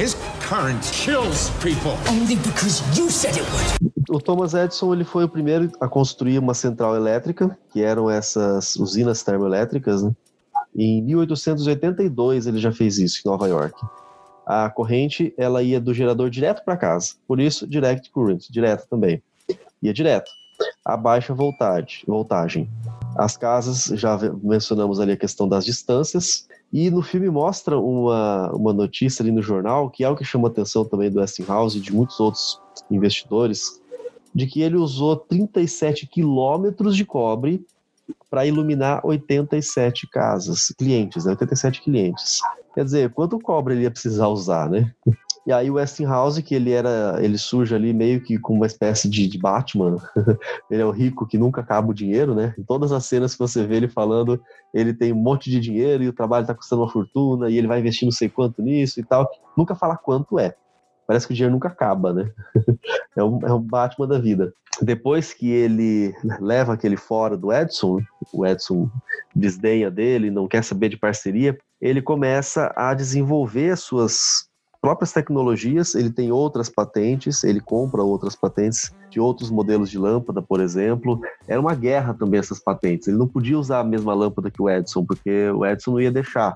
His current kills people. Only because you said it would. O Thomas Edison ele foi o primeiro a construir uma central elétrica, que eram essas usinas termoelétricas, né? Em 1882 ele já fez isso em Nova York. A corrente ela ia do gerador direto para casa, por isso direct current, direto também. Ia direto. A baixa voltagem, voltagem. As casas, já mencionamos ali a questão das distâncias, e no filme mostra uma, uma notícia ali no jornal, que é o que chama a atenção também do Westinghouse e de muitos outros investidores, de que ele usou 37 quilômetros de cobre para iluminar 87 casas, clientes, né? 87 clientes. Quer dizer, quanto cobre ele ia precisar usar, né? E aí o Westinghouse, que ele era, ele surge ali meio que com uma espécie de, de Batman. (laughs) ele é o rico que nunca acaba o dinheiro, né? Em todas as cenas que você vê ele falando, ele tem um monte de dinheiro e o trabalho está custando uma fortuna e ele vai investir não sei quanto nisso e tal. Nunca fala quanto é. Parece que o dinheiro nunca acaba, né? (laughs) é, um, é um Batman da vida. Depois que ele leva aquele fora do Edson, o Edson desdenha dele, não quer saber de parceria, ele começa a desenvolver as suas próprias tecnologias, ele tem outras patentes, ele compra outras patentes de outros modelos de lâmpada, por exemplo. Era uma guerra também essas patentes. Ele não podia usar a mesma lâmpada que o Edison, porque o Edison não ia deixar.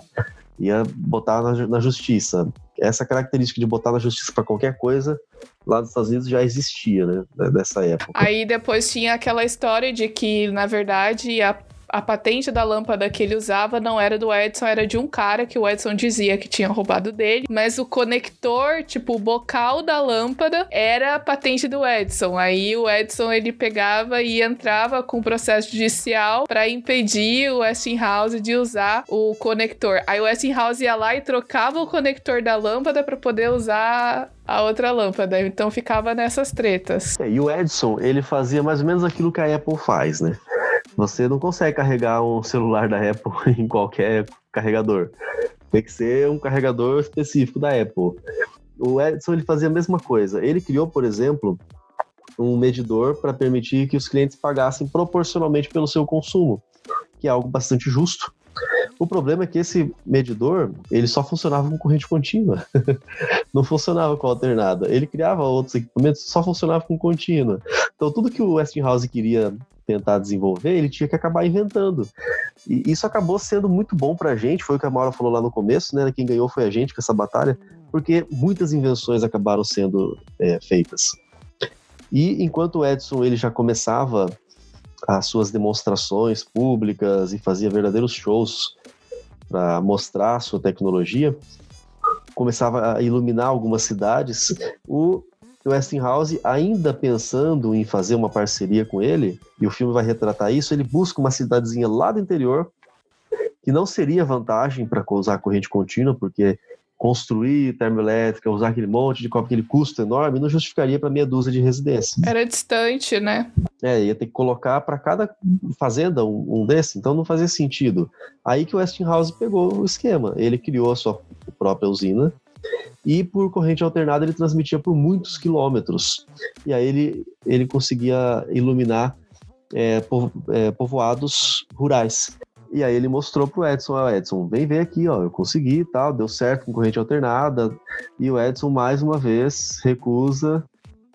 Ia botar na, na justiça. Essa característica de botar na justiça para qualquer coisa, lá nos Estados Unidos já existia, né? Dessa época. Aí depois tinha aquela história de que, na verdade, a a patente da lâmpada que ele usava não era do Edson, era de um cara que o Edson dizia que tinha roubado dele, mas o conector, tipo, o bocal da lâmpada era a patente do Edson. Aí o Edson ele pegava e entrava com processo judicial para impedir o Westinghouse de usar o conector. Aí o Westinghouse ia lá e trocava o conector da lâmpada para poder usar a outra lâmpada. Então ficava nessas tretas. É, e o Edson, ele fazia mais ou menos aquilo que a Apple faz, né? Você não consegue carregar um celular da Apple (laughs) em qualquer carregador. Tem que ser um carregador específico da Apple. O Edson ele fazia a mesma coisa. Ele criou, por exemplo, um medidor para permitir que os clientes pagassem proporcionalmente pelo seu consumo, que é algo bastante justo. O problema é que esse medidor, ele só funcionava com corrente contínua. (laughs) não funcionava com alternada. Ele criava outros equipamentos, só funcionava com contínua. Então tudo que o Westinghouse queria tentar desenvolver, ele tinha que acabar inventando. E isso acabou sendo muito bom para a gente, foi o que a Maura falou lá no começo, né? Quem ganhou foi a gente com essa batalha, porque muitas invenções acabaram sendo é, feitas. E enquanto o Edson ele já começava as suas demonstrações públicas e fazia verdadeiros shows para mostrar a sua tecnologia, começava a iluminar algumas cidades, o o Westinghouse, ainda pensando em fazer uma parceria com ele, e o filme vai retratar isso, ele busca uma cidadezinha lá do interior, que não seria vantagem para usar corrente contínua, porque construir termoelétrica, usar aquele monte de cobre, aquele custo enorme, não justificaria para meia dúzia de residências. Era distante, né? É, ia ter que colocar para cada fazenda um, um desse, então não fazia sentido. Aí que o Westinghouse pegou o esquema. Ele criou a sua própria usina, e por corrente alternada ele transmitia por muitos quilômetros. E aí ele, ele conseguia iluminar é, povo, é, povoados rurais. E aí ele mostrou pro Edson, ó, Edson, vem ver aqui, ó, eu consegui tal, deu certo com corrente alternada. E o Edson, mais uma vez, recusa.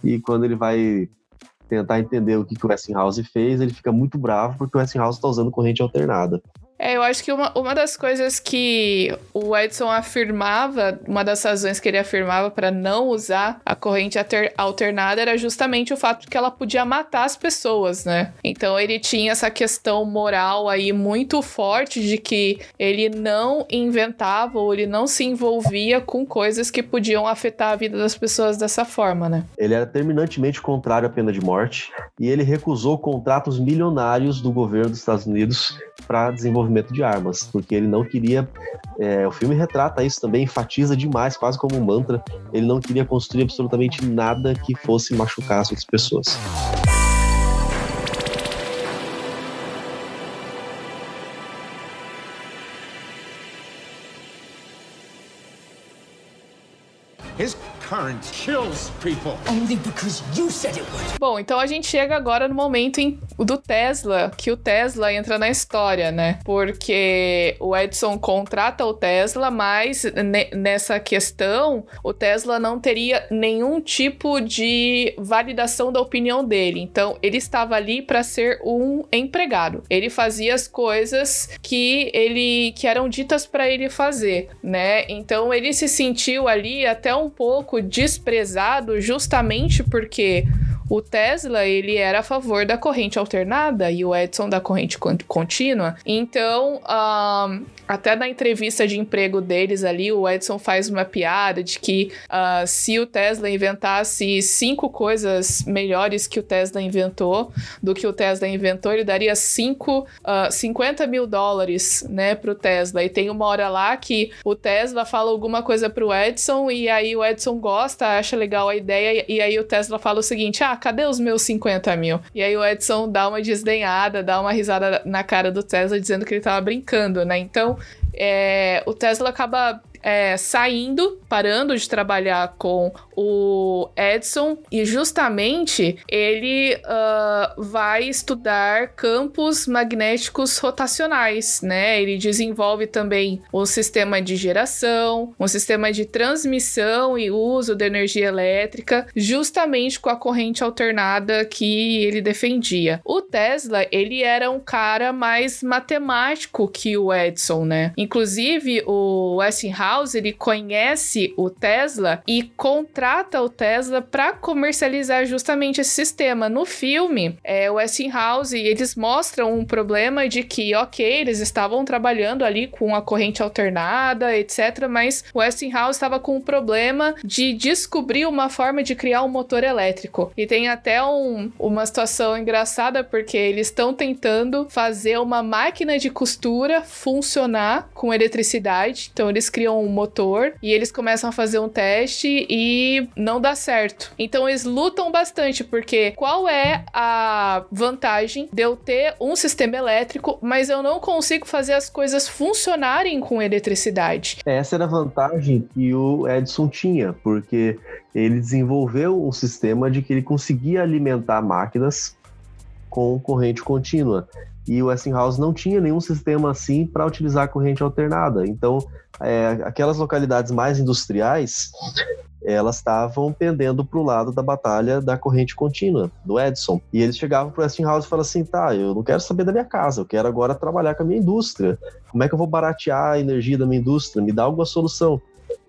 E quando ele vai tentar entender o que, que o Westinghouse fez, ele fica muito bravo porque o Westinghouse está usando corrente alternada. É, eu acho que uma, uma das coisas que o Edson afirmava, uma das razões que ele afirmava para não usar a corrente alternada era justamente o fato de que ela podia matar as pessoas, né? Então ele tinha essa questão moral aí muito forte de que ele não inventava ou ele não se envolvia com coisas que podiam afetar a vida das pessoas dessa forma, né? Ele era terminantemente contrário à pena de morte e ele recusou contratos milionários do governo dos Estados Unidos para desenvolvimento de armas, porque ele não queria. É, o filme retrata isso também, enfatiza demais, quase como um mantra. Ele não queria construir absolutamente nada que fosse machucar as outras pessoas. His current kills people. Only because you said it would. Bom, então a gente chega agora no momento em, do Tesla, que o Tesla entra na história, né? Porque o Edison contrata o Tesla, mas nessa questão, o Tesla não teria nenhum tipo de validação da opinião dele. Então, ele estava ali para ser um empregado. Ele fazia as coisas que ele que eram ditas para ele fazer, né? Então, ele se sentiu ali até um pouco desprezado justamente porque o Tesla, ele era a favor da corrente alternada e o Edison da corrente contínua. Então, um, até na entrevista de emprego deles ali, o Edison faz uma piada de que uh, se o Tesla inventasse cinco coisas melhores que o Tesla inventou, do que o Tesla inventou, ele daria cinco, uh, 50 mil dólares, né, pro Tesla. E tem uma hora lá que o Tesla fala alguma coisa pro Edison e aí o Edison gosta, acha legal a ideia e aí o Tesla fala o seguinte, ah, cadê os meus 50 mil? E aí o Edson dá uma desdenhada, dá uma risada na cara do Tesla dizendo que ele tava brincando, né? Então, é, o Tesla acaba é, saindo, parando de trabalhar com o Edson e justamente ele uh, vai estudar campos magnéticos rotacionais, né? Ele desenvolve também um sistema de geração, um sistema de transmissão e uso de energia elétrica, justamente com a corrente alternada que ele defendia. O Tesla, ele era um cara mais matemático que o Edson, né? Inclusive, o Westinghouse, ele conhece o Tesla e contrata contrata o Tesla para comercializar justamente esse sistema. No filme, é, o Westinghouse, eles mostram um problema de que, ok, eles estavam trabalhando ali com a corrente alternada, etc., mas o Westinghouse estava com um problema de descobrir uma forma de criar um motor elétrico. E tem até um, uma situação engraçada, porque eles estão tentando fazer uma máquina de costura funcionar com eletricidade. Então, eles criam um motor e eles começam a fazer um teste e não dá certo. Então eles lutam bastante, porque qual é a vantagem de eu ter um sistema elétrico, mas eu não consigo fazer as coisas funcionarem com eletricidade? Essa era a vantagem que o Edison tinha, porque ele desenvolveu um sistema de que ele conseguia alimentar máquinas com corrente contínua. E o Westinghouse não tinha nenhum sistema assim para utilizar corrente alternada. Então, é, aquelas localidades mais industriais, elas estavam pendendo para o lado da batalha da corrente contínua, do Edison. E eles chegavam para o Westinghouse e falavam assim: tá, eu não quero saber da minha casa, eu quero agora trabalhar com a minha indústria. Como é que eu vou baratear a energia da minha indústria? Me dá alguma solução.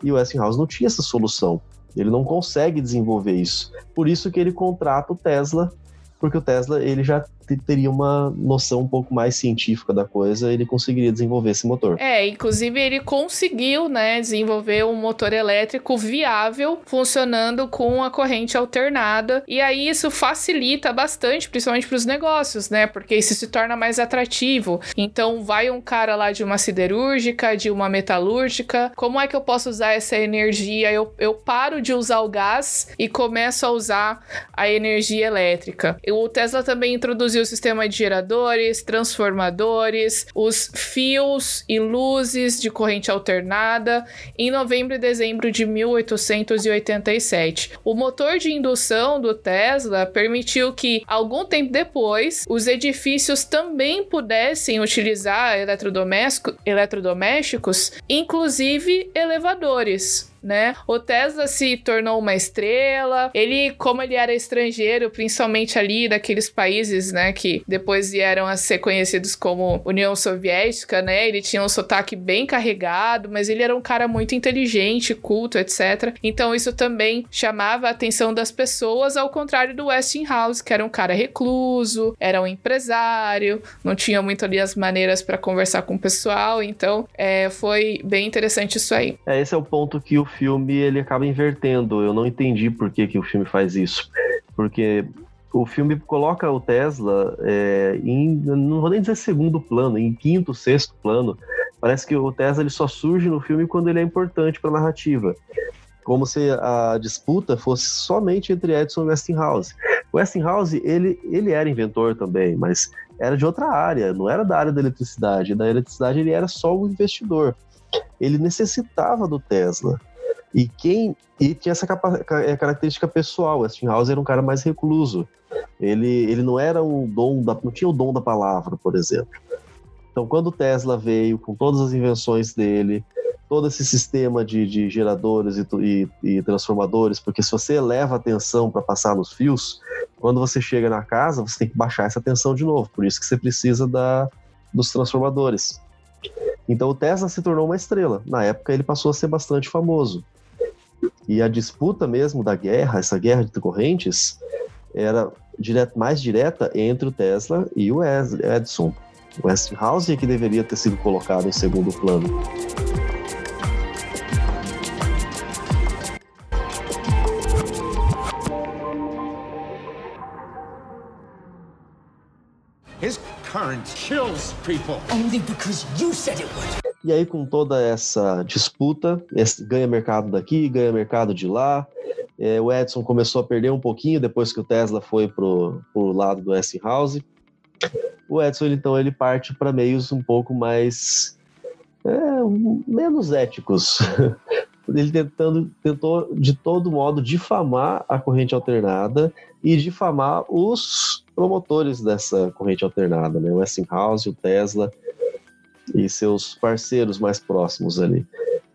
E o Westinghouse não tinha essa solução. Ele não consegue desenvolver isso. Por isso que ele contrata o Tesla, porque o Tesla ele já teria uma noção um pouco mais científica da coisa, ele conseguiria desenvolver esse motor. É, inclusive ele conseguiu, né, desenvolver um motor elétrico viável, funcionando com a corrente alternada, e aí isso facilita bastante, principalmente para os negócios, né, porque isso se torna mais atrativo. Então vai um cara lá de uma siderúrgica, de uma metalúrgica, como é que eu posso usar essa energia? Eu, eu paro de usar o gás e começo a usar a energia elétrica. O Tesla também introduziu o sistema de geradores, transformadores, os fios e luzes de corrente alternada em novembro e dezembro de 1887. O motor de indução do Tesla permitiu que, algum tempo depois, os edifícios também pudessem utilizar eletrodomésticos, inclusive elevadores né? O Tesla se tornou uma estrela. Ele, como ele era estrangeiro, principalmente ali daqueles países, né, que depois vieram a ser conhecidos como União Soviética, né? Ele tinha um sotaque bem carregado, mas ele era um cara muito inteligente, culto, etc. Então isso também chamava a atenção das pessoas, ao contrário do Westinghouse, que era um cara recluso, era um empresário, não tinha muito ali as maneiras para conversar com o pessoal. Então, é, foi bem interessante isso aí. É, esse é o ponto que o filme ele acaba invertendo. Eu não entendi por que, que o filme faz isso. Porque o filme coloca o Tesla é, em, não vou nem dizer segundo plano, em quinto, sexto plano. Parece que o Tesla ele só surge no filme quando ele é importante para a narrativa. Como se a disputa fosse somente entre Edison e Westinghouse. O Westinghouse, ele, ele era inventor também, mas era de outra área, não era da área da eletricidade. Da eletricidade ele era só o investidor. Ele necessitava do Tesla. E quem e tinha essa é, característica pessoal. Westinghouse era um cara mais recluso. Ele, ele não era um dom da, não tinha o dom da palavra, por exemplo. Então, quando o Tesla veio com todas as invenções dele, todo esse sistema de, de geradores e, e, e, transformadores, porque se você eleva a tensão para passar nos fios, quando você chega na casa, você tem que baixar essa tensão de novo. Por isso que você precisa da, dos transformadores. Então o Tesla se tornou uma estrela. Na época ele passou a ser bastante famoso. E a disputa mesmo da guerra, essa guerra de correntes, era direto, mais direta entre o Tesla e o Edison. O Westinghouse é que deveria ter sido colocado em segundo plano. His current kills people. Only because you said it would. E aí, com toda essa disputa, ganha mercado daqui, ganha mercado de lá. É, o Edson começou a perder um pouquinho depois que o Tesla foi pro, pro lado do Westinghouse. O Edson, então, ele parte para meios um pouco mais é, menos éticos. (laughs) ele tentando, tentou de todo modo difamar a corrente alternada e difamar os promotores dessa corrente alternada, né? O Westinghouse, o Tesla e seus parceiros mais próximos ali.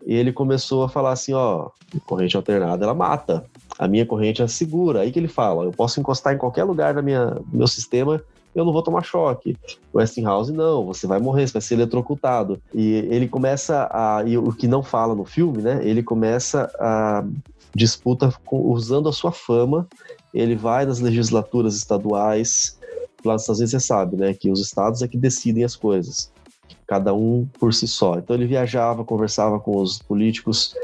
E ele começou a falar assim, ó, corrente alternada ela mata, a minha corrente é segura. Aí que ele fala, eu posso encostar em qualquer lugar da minha, do meu sistema, eu não vou tomar choque. Westinghouse não, você vai morrer, você vai ser eletrocutado. E ele começa a, e o que não fala no filme, né? Ele começa a disputa usando a sua fama. Ele vai nas legislaturas estaduais, lá nos Estados Unidos você sabe, né? Que os estados é que decidem as coisas cada um por si só. Então ele viajava, conversava com os políticos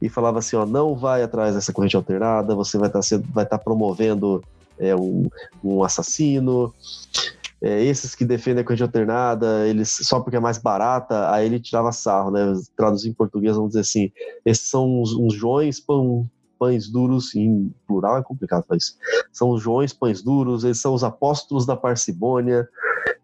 e falava assim, ó, não vai atrás dessa corrente alternada, você vai estar tá vai tá promovendo é, um, um assassino. É, esses que defendem a corrente alternada, eles só porque é mais barata, aí ele tirava sarro, né? Traduzir em português, vamos dizer assim, esses são uns, uns joões, pão, pães duros, em plural é complicado para isso. São os joões, pães duros, eles são os apóstolos da parcimônia,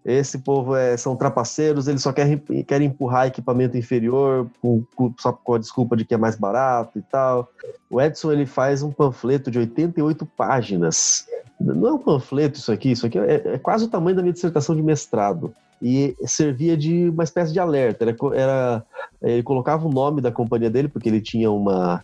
esse povo é, são trapaceiros, eles só querem, querem empurrar equipamento inferior com, com, só com a desculpa de que é mais barato e tal. O Edson ele faz um panfleto de 88 páginas. Não é um panfleto isso aqui, isso aqui é, é quase o tamanho da minha dissertação de mestrado. E servia de uma espécie de alerta. Era, era ele colocava o nome da companhia dele, porque ele tinha uma,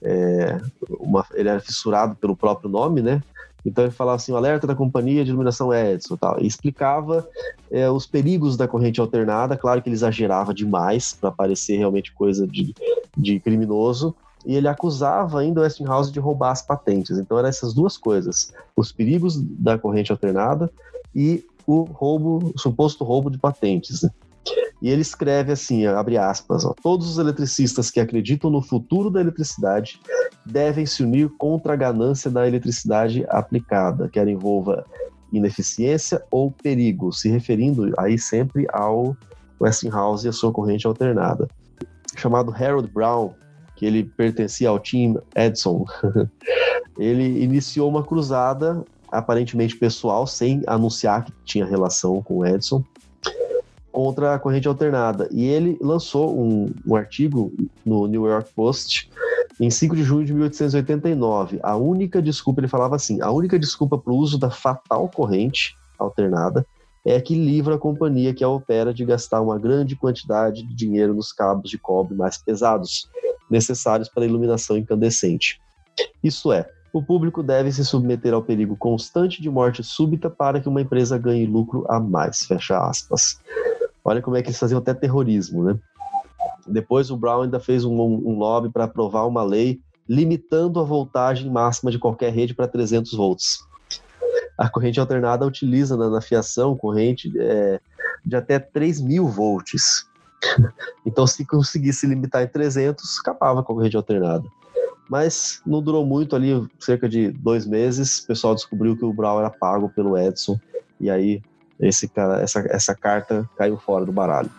é, uma, ele era fissurado pelo próprio nome, né? Então ele falava assim, o alerta da companhia de iluminação Edison tal, e explicava é, os perigos da corrente alternada, claro que ele exagerava demais para parecer realmente coisa de, de criminoso, e ele acusava ainda o Westinghouse de roubar as patentes. Então eram essas duas coisas, os perigos da corrente alternada e o roubo, o suposto roubo de patentes. Né? E ele escreve assim, abre aspas, ó, todos os eletricistas que acreditam no futuro da eletricidade devem se unir contra a ganância da eletricidade aplicada, quer envolva ineficiência ou perigo, se referindo aí sempre ao Westinghouse e a sua corrente alternada. Chamado Harold Brown, que ele pertencia ao Team Edison, (laughs) ele iniciou uma cruzada aparentemente pessoal, sem anunciar que tinha relação com o Edson, contra a corrente alternada. E ele lançou um, um artigo no New York Post em 5 de junho de 1889. A única desculpa, ele falava assim: a única desculpa para o uso da fatal corrente alternada é que livra a companhia que a opera de gastar uma grande quantidade de dinheiro nos cabos de cobre mais pesados, necessários para a iluminação incandescente. Isso é, o público deve se submeter ao perigo constante de morte súbita para que uma empresa ganhe lucro a mais. Fecha aspas. Olha como é que eles faziam até terrorismo, né? Depois o Brown ainda fez um, um lobby para aprovar uma lei limitando a voltagem máxima de qualquer rede para 300 volts a corrente alternada utiliza na, na fiação corrente é, de até 3 mil volts. (laughs) então, se conseguisse limitar em 300, escapava com a corrente alternada. Mas não durou muito ali, cerca de dois meses, o pessoal descobriu que o Brown era pago pelo Edson, e aí esse cara, essa, essa carta caiu fora do baralho.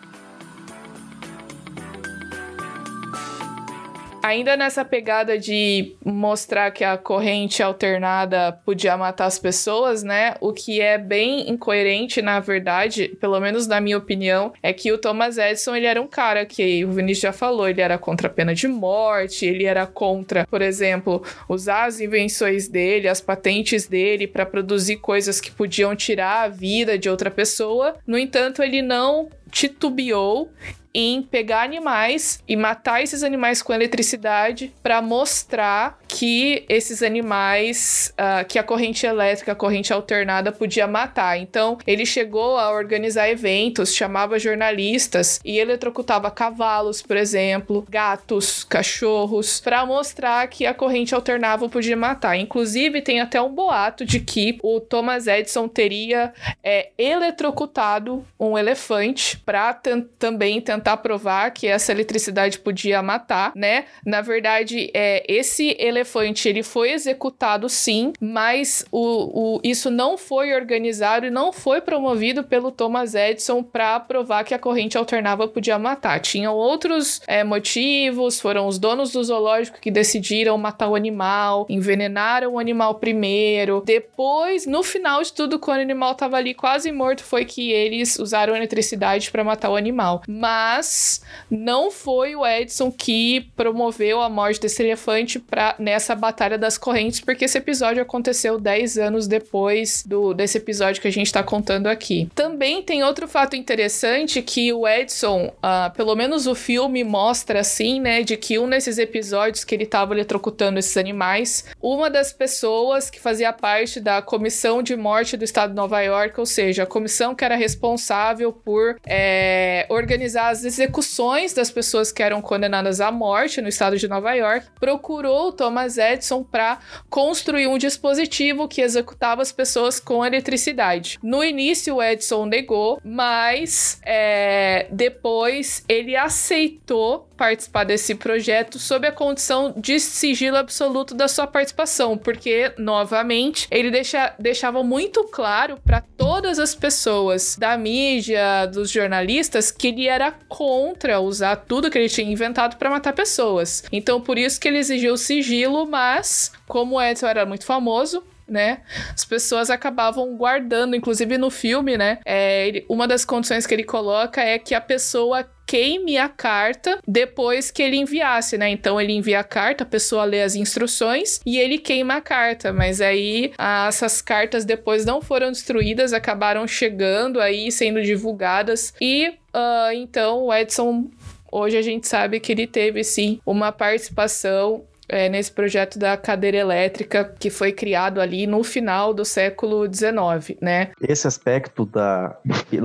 Ainda nessa pegada de mostrar que a corrente alternada podia matar as pessoas, né? O que é bem incoerente, na verdade, pelo menos na minha opinião, é que o Thomas Edison, ele era um cara que o Vinícius já falou, ele era contra a pena de morte, ele era contra, por exemplo, usar as invenções dele, as patentes dele para produzir coisas que podiam tirar a vida de outra pessoa. No entanto, ele não titubeou em pegar animais e matar esses animais com eletricidade para mostrar que esses animais, uh, que a corrente elétrica, a corrente alternada podia matar. Então, ele chegou a organizar eventos, chamava jornalistas e eletrocutava cavalos, por exemplo, gatos, cachorros, para mostrar que a corrente alternada podia matar. Inclusive, tem até um boato de que o Thomas Edison teria é, eletrocutado um elefante para também tentar provar que essa eletricidade podia matar, né? Na verdade, é, esse elefante ele foi executado sim, mas o, o, isso não foi organizado e não foi promovido pelo Thomas Edison para provar que a corrente alternava podia matar. Tinham outros é, motivos, foram os donos do zoológico que decidiram matar o animal, envenenaram o animal primeiro. Depois, no final de tudo, quando o animal estava ali quase morto, foi que eles usaram eletricidade para matar o animal. Mas não foi o Edson que promoveu a morte desse elefante pra, nessa Batalha das Correntes, porque esse episódio aconteceu 10 anos depois do, desse episódio que a gente está contando aqui. Também tem outro fato interessante que o Edson, uh, pelo menos o filme mostra assim, né, de que um desses episódios que ele estava eletrocutando esses animais, uma das pessoas que fazia parte da comissão de morte do estado de Nova York, ou seja, a comissão que era responsável por é, organizar as execuções das pessoas que eram condenadas à morte no estado de Nova York, procurou Thomas Edison para construir um dispositivo que executava as pessoas com eletricidade. No início, o Edison negou, mas é, depois ele aceitou participar desse projeto sob a condição de sigilo absoluto da sua participação, porque, novamente, ele deixa, deixava muito claro para todas as pessoas da mídia, dos jornalistas, que ele era contra usar tudo que ele tinha inventado para matar pessoas. Então, por isso que ele exigiu sigilo, mas, como Edson era muito famoso, né? As pessoas acabavam guardando, inclusive no filme, né? É, ele, uma das condições que ele coloca é que a pessoa queime a carta depois que ele enviasse, né? Então ele envia a carta, a pessoa lê as instruções e ele queima a carta, mas aí essas cartas depois não foram destruídas, acabaram chegando aí, sendo divulgadas e uh, então o Edson hoje a gente sabe que ele teve sim uma participação é, nesse projeto da cadeira elétrica que foi criado ali no final do século XIX, né? Esse aspecto da,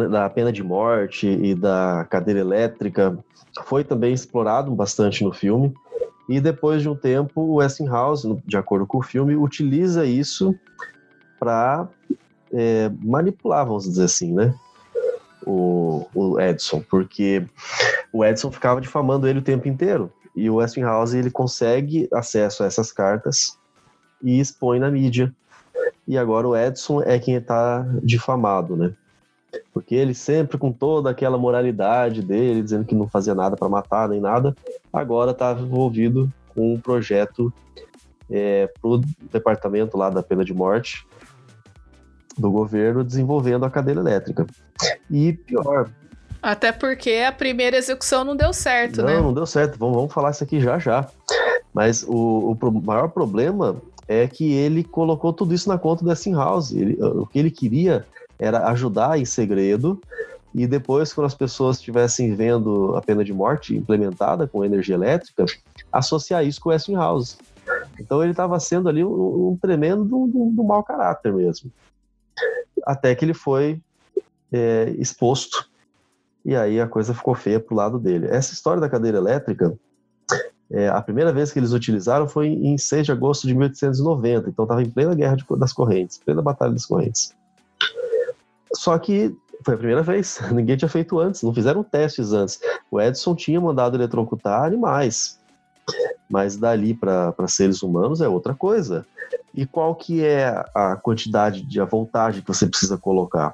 da pena de morte e da cadeira elétrica foi também explorado bastante no filme. E depois de um tempo, o Westinghouse, de acordo com o filme, utiliza isso para é, manipular, vamos dizer assim, né? O, o Edson, porque o Edson ficava difamando ele o tempo inteiro. E o Westinghouse ele consegue acesso a essas cartas e expõe na mídia. E agora o Edson é quem está difamado, né? Porque ele sempre com toda aquela moralidade dele, dizendo que não fazia nada para matar nem nada, agora está envolvido com um projeto é, para o departamento lá da pena de morte do governo desenvolvendo a cadeira elétrica. E pior. Até porque a primeira execução não deu certo, não, né? Não, não deu certo. Vamos, vamos falar isso aqui já já. Mas o, o maior problema é que ele colocou tudo isso na conta do Westinghouse. Ele, o que ele queria era ajudar em segredo e depois, quando as pessoas estivessem vendo a pena de morte implementada com energia elétrica, associar isso com o Westinghouse. Então ele estava sendo ali um, um tremendo do, do mau caráter mesmo. Até que ele foi é, exposto e aí a coisa ficou feia pro lado dele. Essa história da cadeira elétrica, é, a primeira vez que eles utilizaram foi em 6 de agosto de 1890, então estava em plena guerra de, das correntes, plena batalha das correntes. Só que foi a primeira vez, (laughs) ninguém tinha feito antes, não fizeram testes antes. O Edison tinha mandado eletrocutar animais, mas dali para seres humanos é outra coisa. E qual que é a quantidade de a voltagem que você precisa colocar?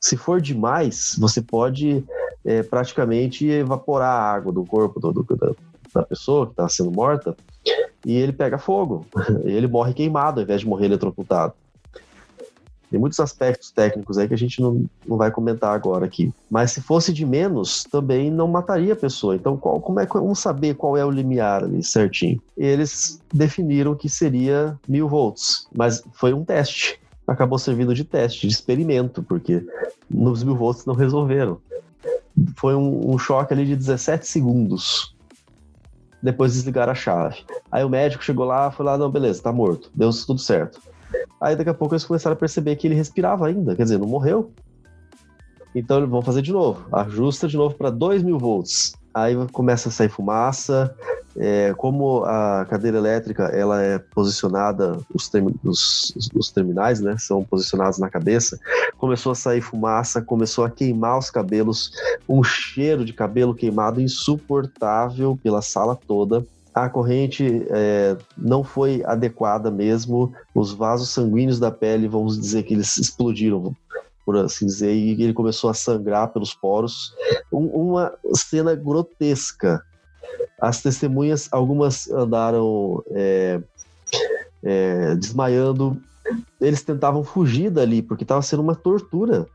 Se for demais, você pode é, praticamente evaporar a água do corpo do, do, da, da pessoa que está sendo morta e ele pega fogo. (laughs) ele morre queimado ao invés de morrer eletrocutado. Tem muitos aspectos técnicos aí que a gente não, não vai comentar agora aqui. Mas se fosse de menos, também não mataria a pessoa. Então, qual, como é que vamos saber qual é o limiar ali certinho? Eles definiram que seria mil volts, mas foi um teste. Acabou servindo de teste, de experimento, porque nos mil volts não resolveram. Foi um, um choque ali de 17 segundos depois desligaram a chave. Aí o médico chegou lá falou: ah, não, beleza, tá morto, deu tudo certo. Aí daqui a pouco eles começaram a perceber que ele respirava ainda, quer dizer, não morreu. Então eles vão fazer de novo, ajusta de novo para 2 mil volts. Aí começa a sair fumaça. É, como a cadeira elétrica ela é posicionada, os, os, os, terminais né, são posicionados na cabeça, começou a sair fumaça, começou a queimar os cabelos, um cheiro de cabelo queimado insuportável pela sala toda a corrente é, não foi adequada mesmo, os vasos sanguíneos da pele, vamos dizer que eles explodiram, por assim dizer, e ele começou a sangrar pelos poros. Um, uma cena grotesca. As testemunhas, algumas andaram é, é, desmaiando, eles tentavam fugir dali, porque estava sendo uma tortura.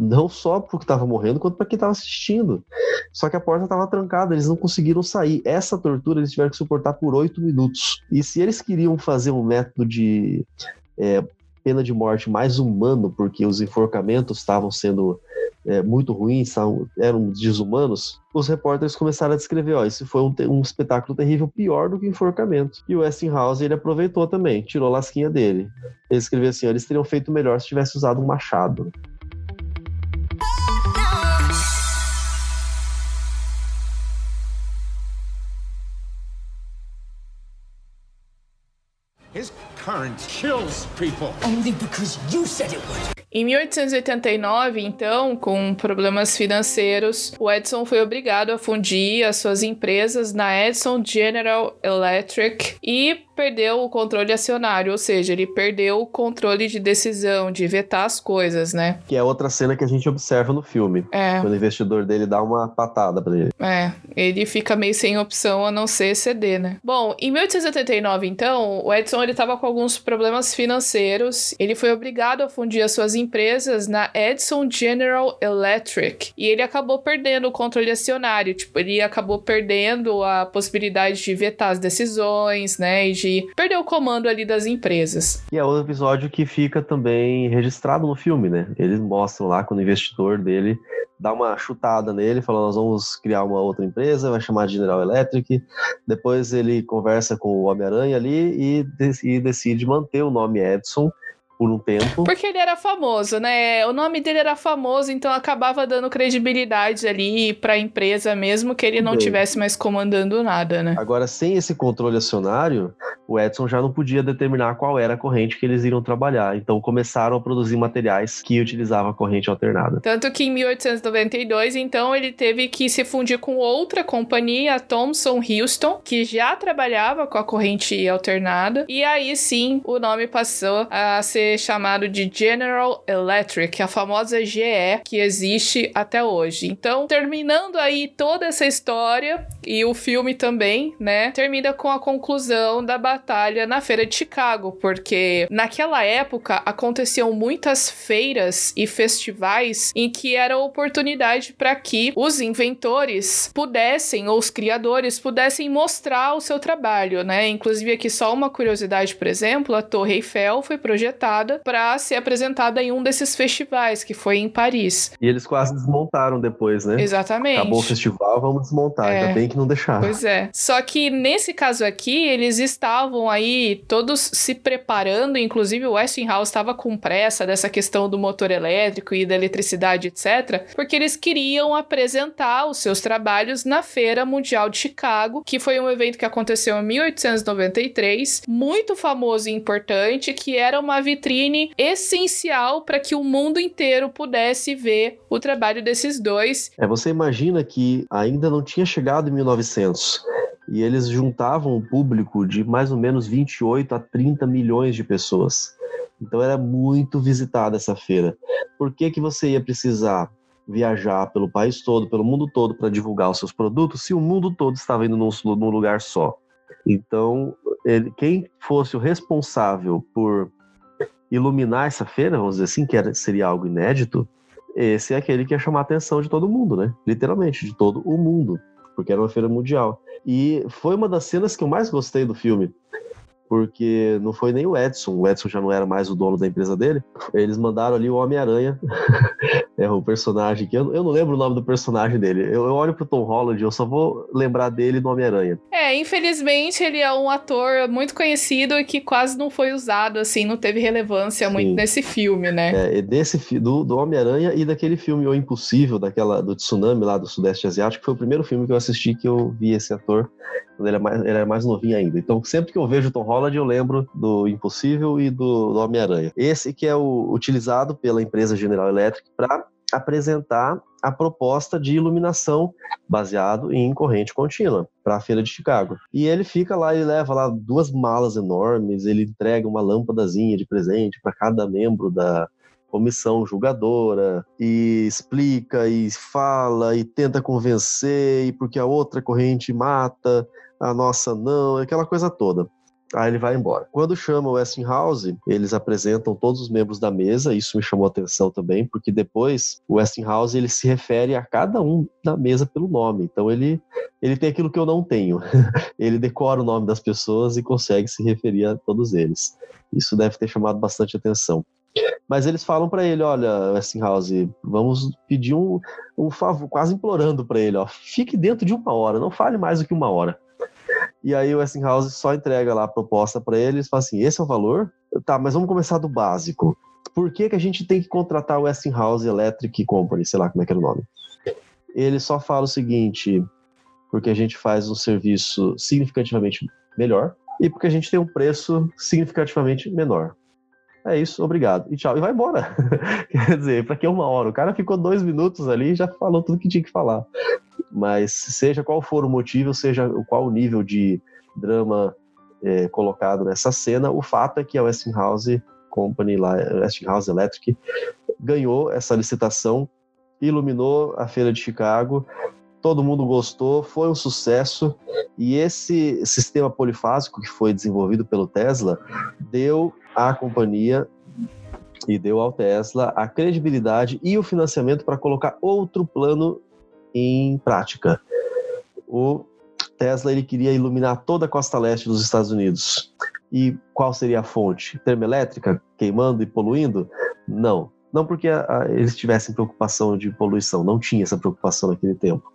Não só porque estava morrendo, quanto para quem estava assistindo. Só que a porta estava trancada, eles não conseguiram sair. Essa tortura eles tiveram que suportar por oito minutos. E se eles queriam fazer um método de é, pena de morte mais humano, porque os enforcamentos estavam sendo é, muito ruins, eram desumanos, os repórteres começaram a descrever, ó, isso foi um, um, espetáculo terrível, pior do que enforcamento. E o Westinghouse, ele aproveitou também, tirou a lasquinha dele. Ele escreveu assim, ó, eles teriam feito melhor se tivesse usado um machado. His current kills people. Only because you said it would. Em 1889, então, com problemas financeiros, o Edison foi obrigado a fundir as suas empresas na Edison General Electric e perdeu o controle acionário, ou seja, ele perdeu o controle de decisão, de vetar as coisas, né? Que é outra cena que a gente observa no filme. É. Quando o investidor dele dá uma patada pra ele. É, ele fica meio sem opção a não ser ceder, né? Bom, em 1889, então, o Edison ele tava com alguns problemas financeiros, ele foi obrigado a fundir as suas empresas na Edison General Electric. E ele acabou perdendo o controle acionário. Tipo, ele acabou perdendo a possibilidade de vetar as decisões, né? E de perder o comando ali das empresas. E é outro episódio que fica também registrado no filme, né? Eles mostram lá quando o investidor dele dá uma chutada nele, falando: Nós vamos criar uma outra empresa, vai chamar de General Electric. Depois ele conversa com o Homem-Aranha ali e, e decide manter o nome Edson por um tempo. Porque ele era famoso, né? O nome dele era famoso, então acabava dando credibilidade ali para a empresa, mesmo que ele não tivesse mais comandando nada, né? Agora, sem esse controle acionário, o Edson já não podia determinar qual era a corrente que eles iriam trabalhar. Então começaram a produzir materiais que utilizavam a corrente alternada. Tanto que em 1892, então, ele teve que se fundir com outra companhia, a Thomson Houston, que já trabalhava com a corrente alternada. E aí sim, o nome passou a ser chamado de General Electric, a famosa GE que existe até hoje. Então, terminando aí toda essa história, E o filme também, né, termina com a conclusão da batalha na Feira de Chicago, porque naquela época aconteciam muitas feiras e festivais em que era oportunidade para que os inventores pudessem, ou os criadores, pudessem mostrar o seu trabalho, né? Inclusive, aqui só uma curiosidade, por exemplo, a Torre Eiffel foi projetada para ser apresentada em um desses festivais, que foi em Paris. E eles quase desmontaram depois, né? Exatamente. Acabou o festival, vamos desmontar. É. Ainda bem que não deixaram. Pois é. Só que nesse caso aqui, eles estavam aí todos se preparando, inclusive o Westinghouse estava com pressa dessa questão do motor elétrico e da eletricidade, etc., porque eles queriam apresentar os seus trabalhos na Feira Mundial de Chicago, que foi um evento que aconteceu em 1893, muito famoso e importante, que era uma vitrine essencial para que o mundo inteiro pudesse ver o trabalho desses dois. É, você imagina que ainda não tinha chegado em 1900 e eles juntavam um público de mais ou menos 28 a 30 milhões de pessoas. Então era muito visitada essa feira. Por que, que você ia precisar viajar pelo país todo, pelo mundo todo para divulgar os seus produtos se o mundo todo estava indo num, num lugar só? Então, ele, quem fosse o responsável por iluminar essa feira, vamos dizer assim, que era, seria algo inédito, esse é aquele que ia chamar a atenção de todo mundo, né? Literalmente, de todo o mundo, porque era uma feira mundial. E foi uma das cenas que eu mais gostei do filme, porque não foi nem o Edson, o Edson já não era mais o dono da empresa dele. Eles mandaram ali o Homem-Aranha, (laughs) é o personagem que eu, eu, não lembro o nome do personagem dele. Eu, eu olho pro Tom Holland, eu só vou lembrar dele no Homem-Aranha. É, infelizmente ele é um ator muito conhecido e que quase não foi usado, assim, não teve relevância Sim. muito nesse filme, né? É, desse do, do Homem-Aranha e daquele filme O Impossível, daquela do tsunami lá do Sudeste Asiático, foi o primeiro filme que eu assisti que eu vi esse ator quando ele, é mais, ele era mais novinho ainda. Então, sempre que eu vejo o Tom Holland, eu lembro do Impossível e do, do Homem-Aranha. Esse que é o utilizado pela empresa General Electric para apresentar a proposta de iluminação baseado em corrente contínua para a feira de Chicago. E ele fica lá, ele leva lá duas malas enormes, ele entrega uma lâmpadazinha de presente para cada membro da comissão julgadora e explica e fala e tenta convencer e porque a outra corrente mata a nossa não, aquela coisa toda. Aí ele vai embora. Quando chama o Westinghouse, eles apresentam todos os membros da mesa, isso me chamou a atenção também, porque depois o Westinghouse ele se refere a cada um da mesa pelo nome. Então ele, ele tem aquilo que eu não tenho. (laughs) ele decora o nome das pessoas e consegue se referir a todos eles. Isso deve ter chamado bastante atenção. Mas eles falam para ele, olha, Westinghouse, vamos pedir um, um favor, quase implorando para ele, ó, fique dentro de uma hora, não fale mais do que uma hora. E aí o Westinghouse só entrega lá a proposta para eles, fala assim, esse é o valor? Tá, mas vamos começar do básico. Por que, que a gente tem que contratar o Westinghouse Electric Company, sei lá como é que era o nome? Ele só fala o seguinte, porque a gente faz um serviço significativamente melhor e porque a gente tem um preço significativamente menor. É isso, obrigado. E tchau. E vai embora. (laughs) Quer dizer, para que uma hora? O cara ficou dois minutos ali e já falou tudo que tinha que falar. Mas seja qual for o motivo, seja qual o nível de drama é, colocado nessa cena, o fato é que a Westinghouse Company, lá, Westinghouse Electric, ganhou essa licitação, iluminou a feira de Chicago, todo mundo gostou, foi um sucesso, e esse sistema polifásico que foi desenvolvido pelo Tesla deu à companhia e deu ao Tesla a credibilidade e o financiamento para colocar outro plano em prática. O Tesla ele queria iluminar toda a costa leste dos Estados Unidos. E qual seria a fonte? Termoelétrica queimando e poluindo? Não. Não porque a, a, eles tivessem preocupação de poluição, não tinha essa preocupação naquele tempo.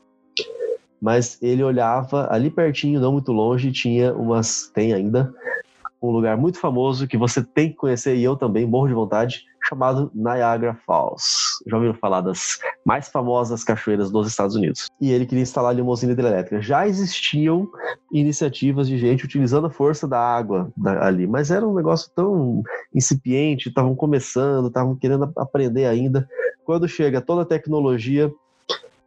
Mas ele olhava ali pertinho, não muito longe, tinha umas, tem ainda, um lugar muito famoso que você tem que conhecer e eu também morro de vontade, chamado Niagara Falls. Já ouviram falar das mais famosas cachoeiras dos Estados Unidos. E ele queria instalar ali uma usina hidrelétrica. Já existiam iniciativas de gente utilizando a força da água ali, mas era um negócio tão incipiente, estavam começando, estavam querendo aprender ainda. Quando chega toda a tecnologia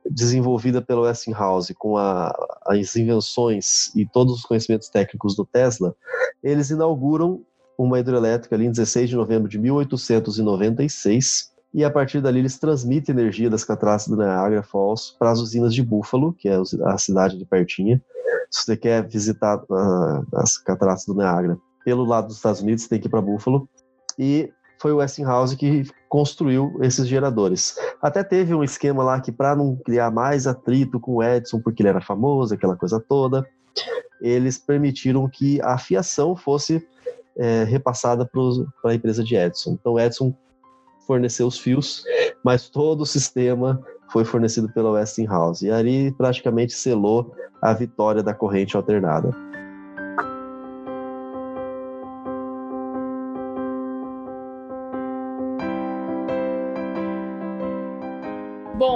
desenvolvida pelo Westinghouse com a, as invenções e todos os conhecimentos técnicos do Tesla, eles inauguram uma hidrelétrica ali em 16 de novembro de 1896 e a partir dali eles transmitem energia das cataratas do Niagara Falls para as usinas de Buffalo, que é a cidade de pertinha. Se você quer visitar uh, as cataratas do Niagara pelo lado dos Estados Unidos, tem que ir para Buffalo. E foi o Westinghouse que construiu esses geradores. Até teve um esquema lá que, para não criar mais atrito com o Edison, porque ele era famoso, aquela coisa toda, eles permitiram que a fiação fosse é, repassada para a empresa de Edison. Então, Edison forneceu os fios, mas todo o sistema foi fornecido pela Westinghouse. E ali praticamente selou a vitória da corrente alternada.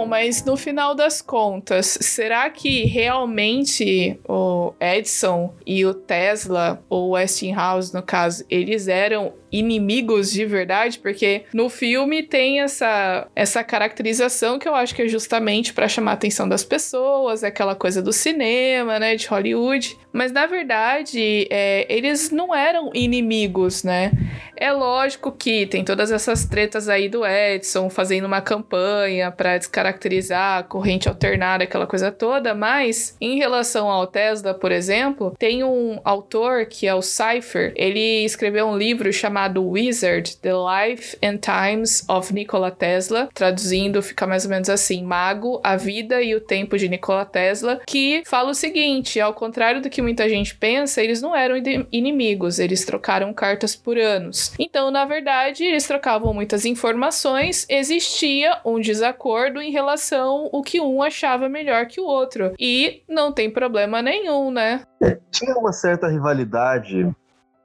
Mas no final das contas, será que realmente o Edison e o Tesla, ou Westinghouse no caso, eles eram inimigos de verdade, porque no filme tem essa, essa caracterização que eu acho que é justamente para chamar a atenção das pessoas, é aquela coisa do cinema, né, de Hollywood. Mas na verdade, é, eles não eram inimigos, né? É lógico que tem todas essas tretas aí do Edison fazendo uma campanha para descaracterizar a corrente alternada, aquela coisa toda, mas em relação ao Tesla, por exemplo, tem um autor que é o Cypher, ele escreveu um livro chamado chamado Wizard: The Life and Times of Nikola Tesla. Traduzindo, fica mais ou menos assim: Mago, a vida e o tempo de Nikola Tesla, que fala o seguinte: ao contrário do que muita gente pensa, eles não eram inimigos, eles trocaram cartas por anos. Então, na verdade, eles trocavam muitas informações, existia um desacordo em relação ao que um achava melhor que o outro. E não tem problema nenhum, né? É, tinha uma certa rivalidade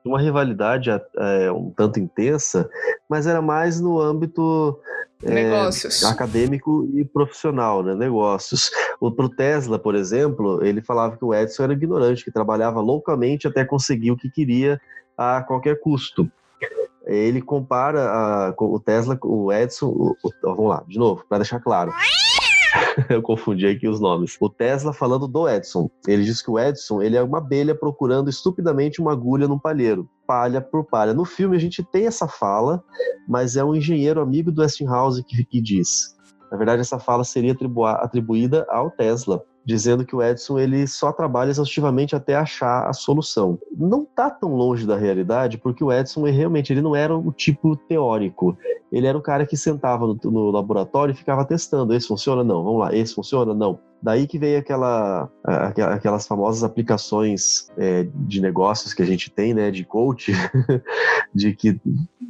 uma rivalidade é, um tanto intensa, mas era mais no âmbito é, acadêmico e profissional, né? negócios. O pro Tesla, por exemplo, ele falava que o Edison era ignorante, que trabalhava loucamente até conseguir o que queria a qualquer custo. Ele compara a, o Tesla, o Edison, o, o, vamos lá, de novo, para deixar claro. (laughs) eu confundi aqui os nomes. O Tesla falando do Edson. Ele diz que o Edson ele é uma abelha procurando estupidamente uma agulha num palheiro, palha por palha. No filme a gente tem essa fala, mas é um engenheiro amigo do Westinghouse que, que diz. Na verdade, essa fala seria atribuída ao Tesla dizendo que o Edson ele só trabalha exaustivamente até achar a solução. Não está tão longe da realidade, porque o Edson realmente ele não era o tipo teórico. Ele era o cara que sentava no, no laboratório e ficava testando. Esse funciona? Não. Vamos lá. Esse funciona? Não. Daí que veio aquela, aquelas famosas aplicações é, de negócios que a gente tem, né, de coach, (laughs) de que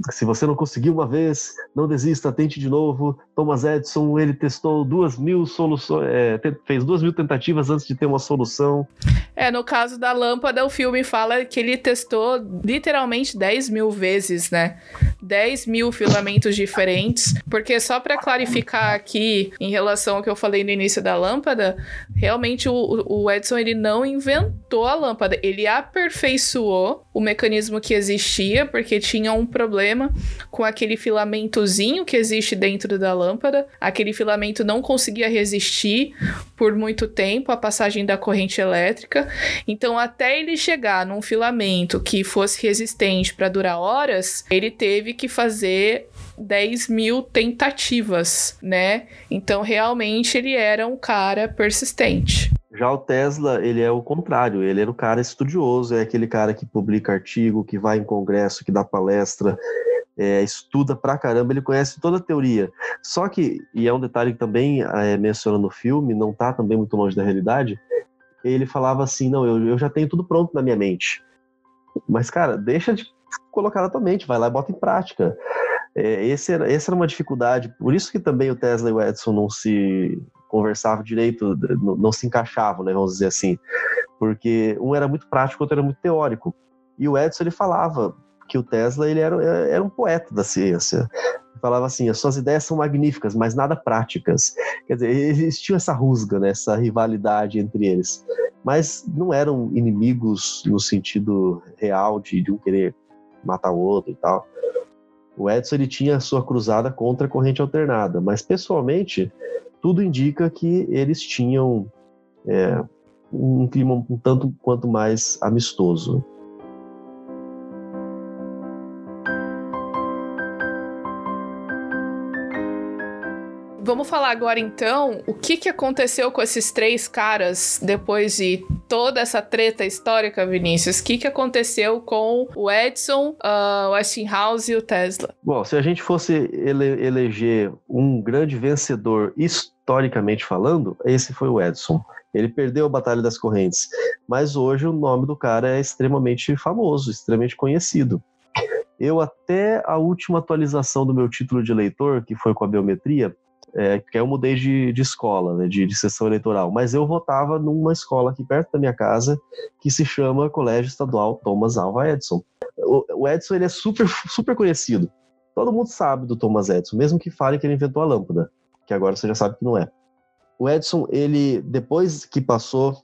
se você não conseguiu uma vez, não desista, tente de novo. Thomas Edison, ele testou duas mil soluções, é, fez duas mil tentativas antes de ter uma solução. É, no caso da lâmpada, o filme fala que ele testou literalmente 10 mil vezes, né? 10 mil filamentos diferentes, porque só para clarificar aqui em relação ao que eu falei no início da lâmpada, realmente o, o Edson ele não inventou a lâmpada, ele aperfeiçoou o mecanismo que existia, porque tinha um problema com aquele filamentozinho que existe dentro da lâmpada, aquele filamento não conseguia resistir por muito tempo a passagem da corrente elétrica, então até ele chegar num filamento que fosse resistente para durar horas, ele teve que fazer 10 mil tentativas, né? Então, realmente, ele era um cara persistente. Já o Tesla, ele é o contrário, ele era o cara estudioso, é aquele cara que publica artigo, que vai em congresso, que dá palestra, é, estuda pra caramba, ele conhece toda a teoria. Só que, e é um detalhe que também é, menciona no filme, não tá também muito longe da realidade, ele falava assim, não, eu, eu já tenho tudo pronto na minha mente. Mas, cara, deixa de colocar na tua mente, vai lá e bota em prática. É, esse era, essa era uma dificuldade, por isso que também o Tesla e o Edison não se conversavam direito, não, não se encaixavam, né, vamos dizer assim, porque um era muito prático, o outro era muito teórico. E o Edison ele falava que o Tesla ele era, era um poeta da ciência. Falava assim, as suas ideias são magníficas, mas nada práticas. Quer dizer, eles tinham essa rusga, né, essa rivalidade entre eles. Mas não eram inimigos no sentido real de, de um querer matar o outro e tal. O Edson ele tinha a sua cruzada contra a corrente alternada, mas pessoalmente tudo indica que eles tinham é, um clima um tanto quanto mais amistoso. Vamos falar agora então o que, que aconteceu com esses três caras depois de toda essa treta histórica, Vinícius. O que, que aconteceu com o Edson, uh, o Westinghouse e o Tesla? Bom, se a gente fosse ele eleger um grande vencedor historicamente falando, esse foi o Edson. Ele perdeu a Batalha das Correntes, mas hoje o nome do cara é extremamente famoso, extremamente conhecido. Eu, até a última atualização do meu título de eleitor, que foi com a biometria, é, que eu mudei de, de escola, né, de, de sessão eleitoral, mas eu votava numa escola aqui perto da minha casa que se chama Colégio Estadual Thomas Alva Edison. O, o Edison ele é super, super conhecido. Todo mundo sabe do Thomas Edison, mesmo que fale que ele inventou a lâmpada, que agora você já sabe que não é. O Edison, ele depois que passou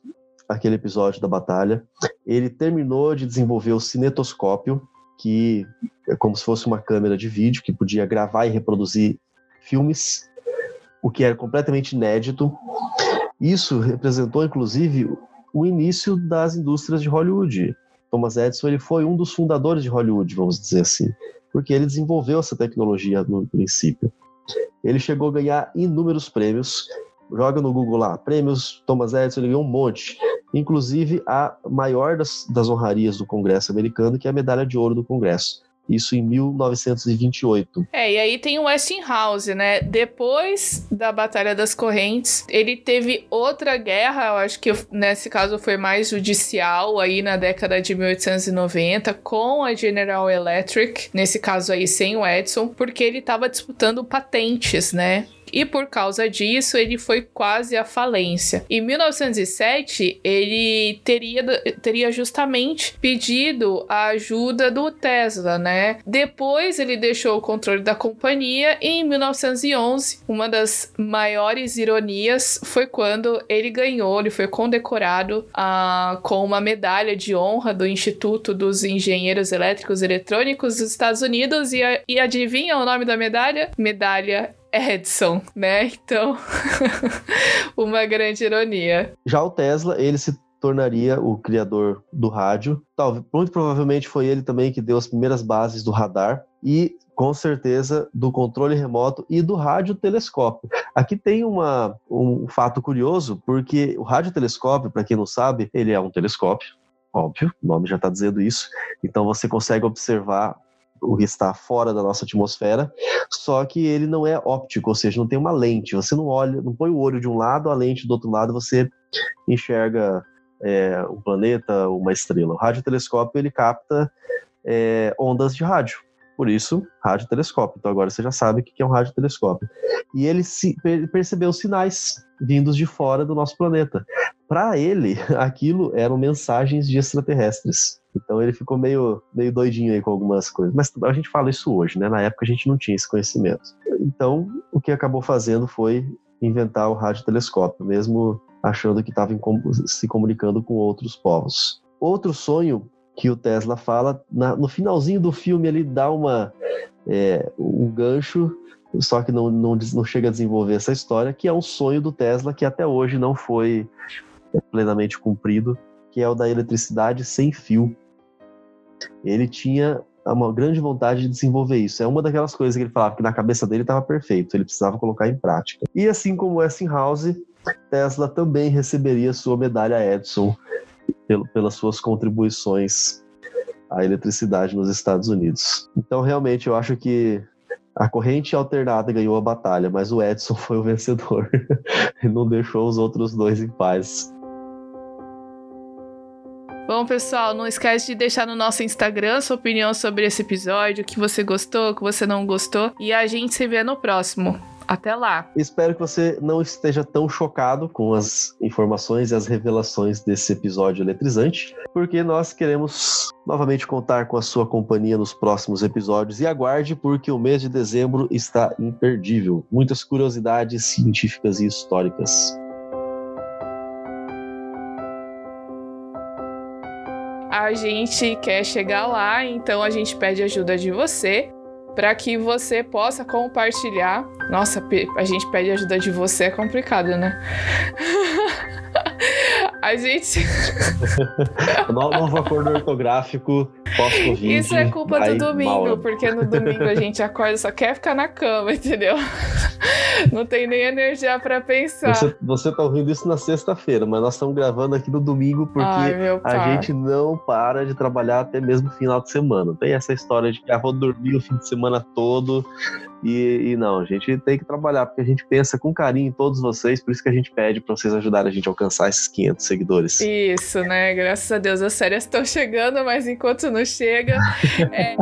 aquele episódio da batalha, ele terminou de desenvolver o cinetoscópio, que é como se fosse uma câmera de vídeo que podia gravar e reproduzir filmes, o que era completamente inédito. Isso representou, inclusive, o início das indústrias de Hollywood. Thomas Edison ele foi um dos fundadores de Hollywood, vamos dizer assim, porque ele desenvolveu essa tecnologia no princípio. Ele chegou a ganhar inúmeros prêmios. Joga no Google lá, prêmios Thomas Edison, ele ganhou um monte inclusive a maior das, das honrarias do Congresso americano, que é a medalha de ouro do Congresso. Isso em 1928. É, e aí tem o Westinghouse, né? Depois da Batalha das Correntes, ele teve outra guerra, eu acho que nesse caso foi mais judicial, aí na década de 1890, com a General Electric, nesse caso aí sem o Edison, porque ele estava disputando patentes, né? E por causa disso ele foi quase à falência. Em 1907, ele teria, teria justamente pedido a ajuda do Tesla, né? Depois ele deixou o controle da companhia e em 1911, uma das maiores ironias foi quando ele ganhou, ele foi condecorado uh, com uma medalha de honra do Instituto dos Engenheiros Elétricos e Eletrônicos dos Estados Unidos e, e adivinha o nome da medalha? Medalha Edson, né? Então, (laughs) uma grande ironia. Já o Tesla, ele se tornaria o criador do rádio. Talvez, muito provavelmente foi ele também que deu as primeiras bases do radar e com certeza do controle remoto e do radiotelescópio. Aqui tem uma, um fato curioso, porque o radiotelescópio, para quem não sabe, ele é um telescópio, óbvio, o nome já está dizendo isso. Então você consegue observar o que está fora da nossa atmosfera, só que ele não é óptico, ou seja, não tem uma lente. Você não olha, não põe o olho de um lado, a lente do outro lado, você enxerga é, um planeta, uma estrela. O radiotelescópio ele capta é, ondas de rádio. Por isso, radiotelescópio. Então agora você já sabe o que é um radiotelescópio. E ele se, percebeu sinais vindos de fora do nosso planeta. Para ele, (laughs) aquilo eram mensagens de extraterrestres. Então ele ficou meio, meio doidinho aí com algumas coisas. Mas a gente fala isso hoje, né? Na época a gente não tinha esse conhecimento. Então o que acabou fazendo foi inventar o radiotelescópio, mesmo achando que estava se comunicando com outros povos. Outro sonho que o Tesla fala, na, no finalzinho do filme ele dá uma, é, um gancho, só que não, não, não chega a desenvolver essa história, que é um sonho do Tesla que até hoje não foi plenamente cumprido, que é o da eletricidade sem fio. Ele tinha uma grande vontade de desenvolver isso. É uma daquelas coisas que ele falava que na cabeça dele estava perfeito, ele precisava colocar em prática. E assim como Westinghouse, Tesla também receberia sua medalha Edison pelo, pelas suas contribuições à eletricidade nos Estados Unidos. Então, realmente, eu acho que a corrente alternada ganhou a batalha, mas o Edison (laughs) foi o vencedor (laughs) e não deixou os outros dois em paz. Bom, pessoal, não esquece de deixar no nosso Instagram sua opinião sobre esse episódio, o que você gostou, o que você não gostou, e a gente se vê no próximo. Até lá. Espero que você não esteja tão chocado com as informações e as revelações desse episódio eletrizante, porque nós queremos novamente contar com a sua companhia nos próximos episódios e aguarde porque o mês de dezembro está imperdível. Muitas curiosidades científicas e históricas. A gente quer chegar lá, então a gente pede ajuda de você para que você possa compartilhar. Nossa, a gente pede ajuda de você é complicado, né? (laughs) a gente. (laughs) Novo acordo ortográfico Pós-Covid. Isso é culpa do domingo, mal. porque no domingo a gente acorda só quer ficar na cama, entendeu? (laughs) Não tem nem energia pra pensar. Você, você tá ouvindo isso na sexta-feira, mas nós estamos gravando aqui no domingo porque Ai, a gente não para de trabalhar até mesmo final de semana. Tem essa história de que ah, vou dormir o fim de semana todo. E, e não, a gente tem que trabalhar, porque a gente pensa com carinho em todos vocês, por isso que a gente pede pra vocês ajudarem a gente a alcançar esses 500 seguidores. Isso, né? Graças a Deus as férias estão chegando, mas enquanto não chega, (laughs) é,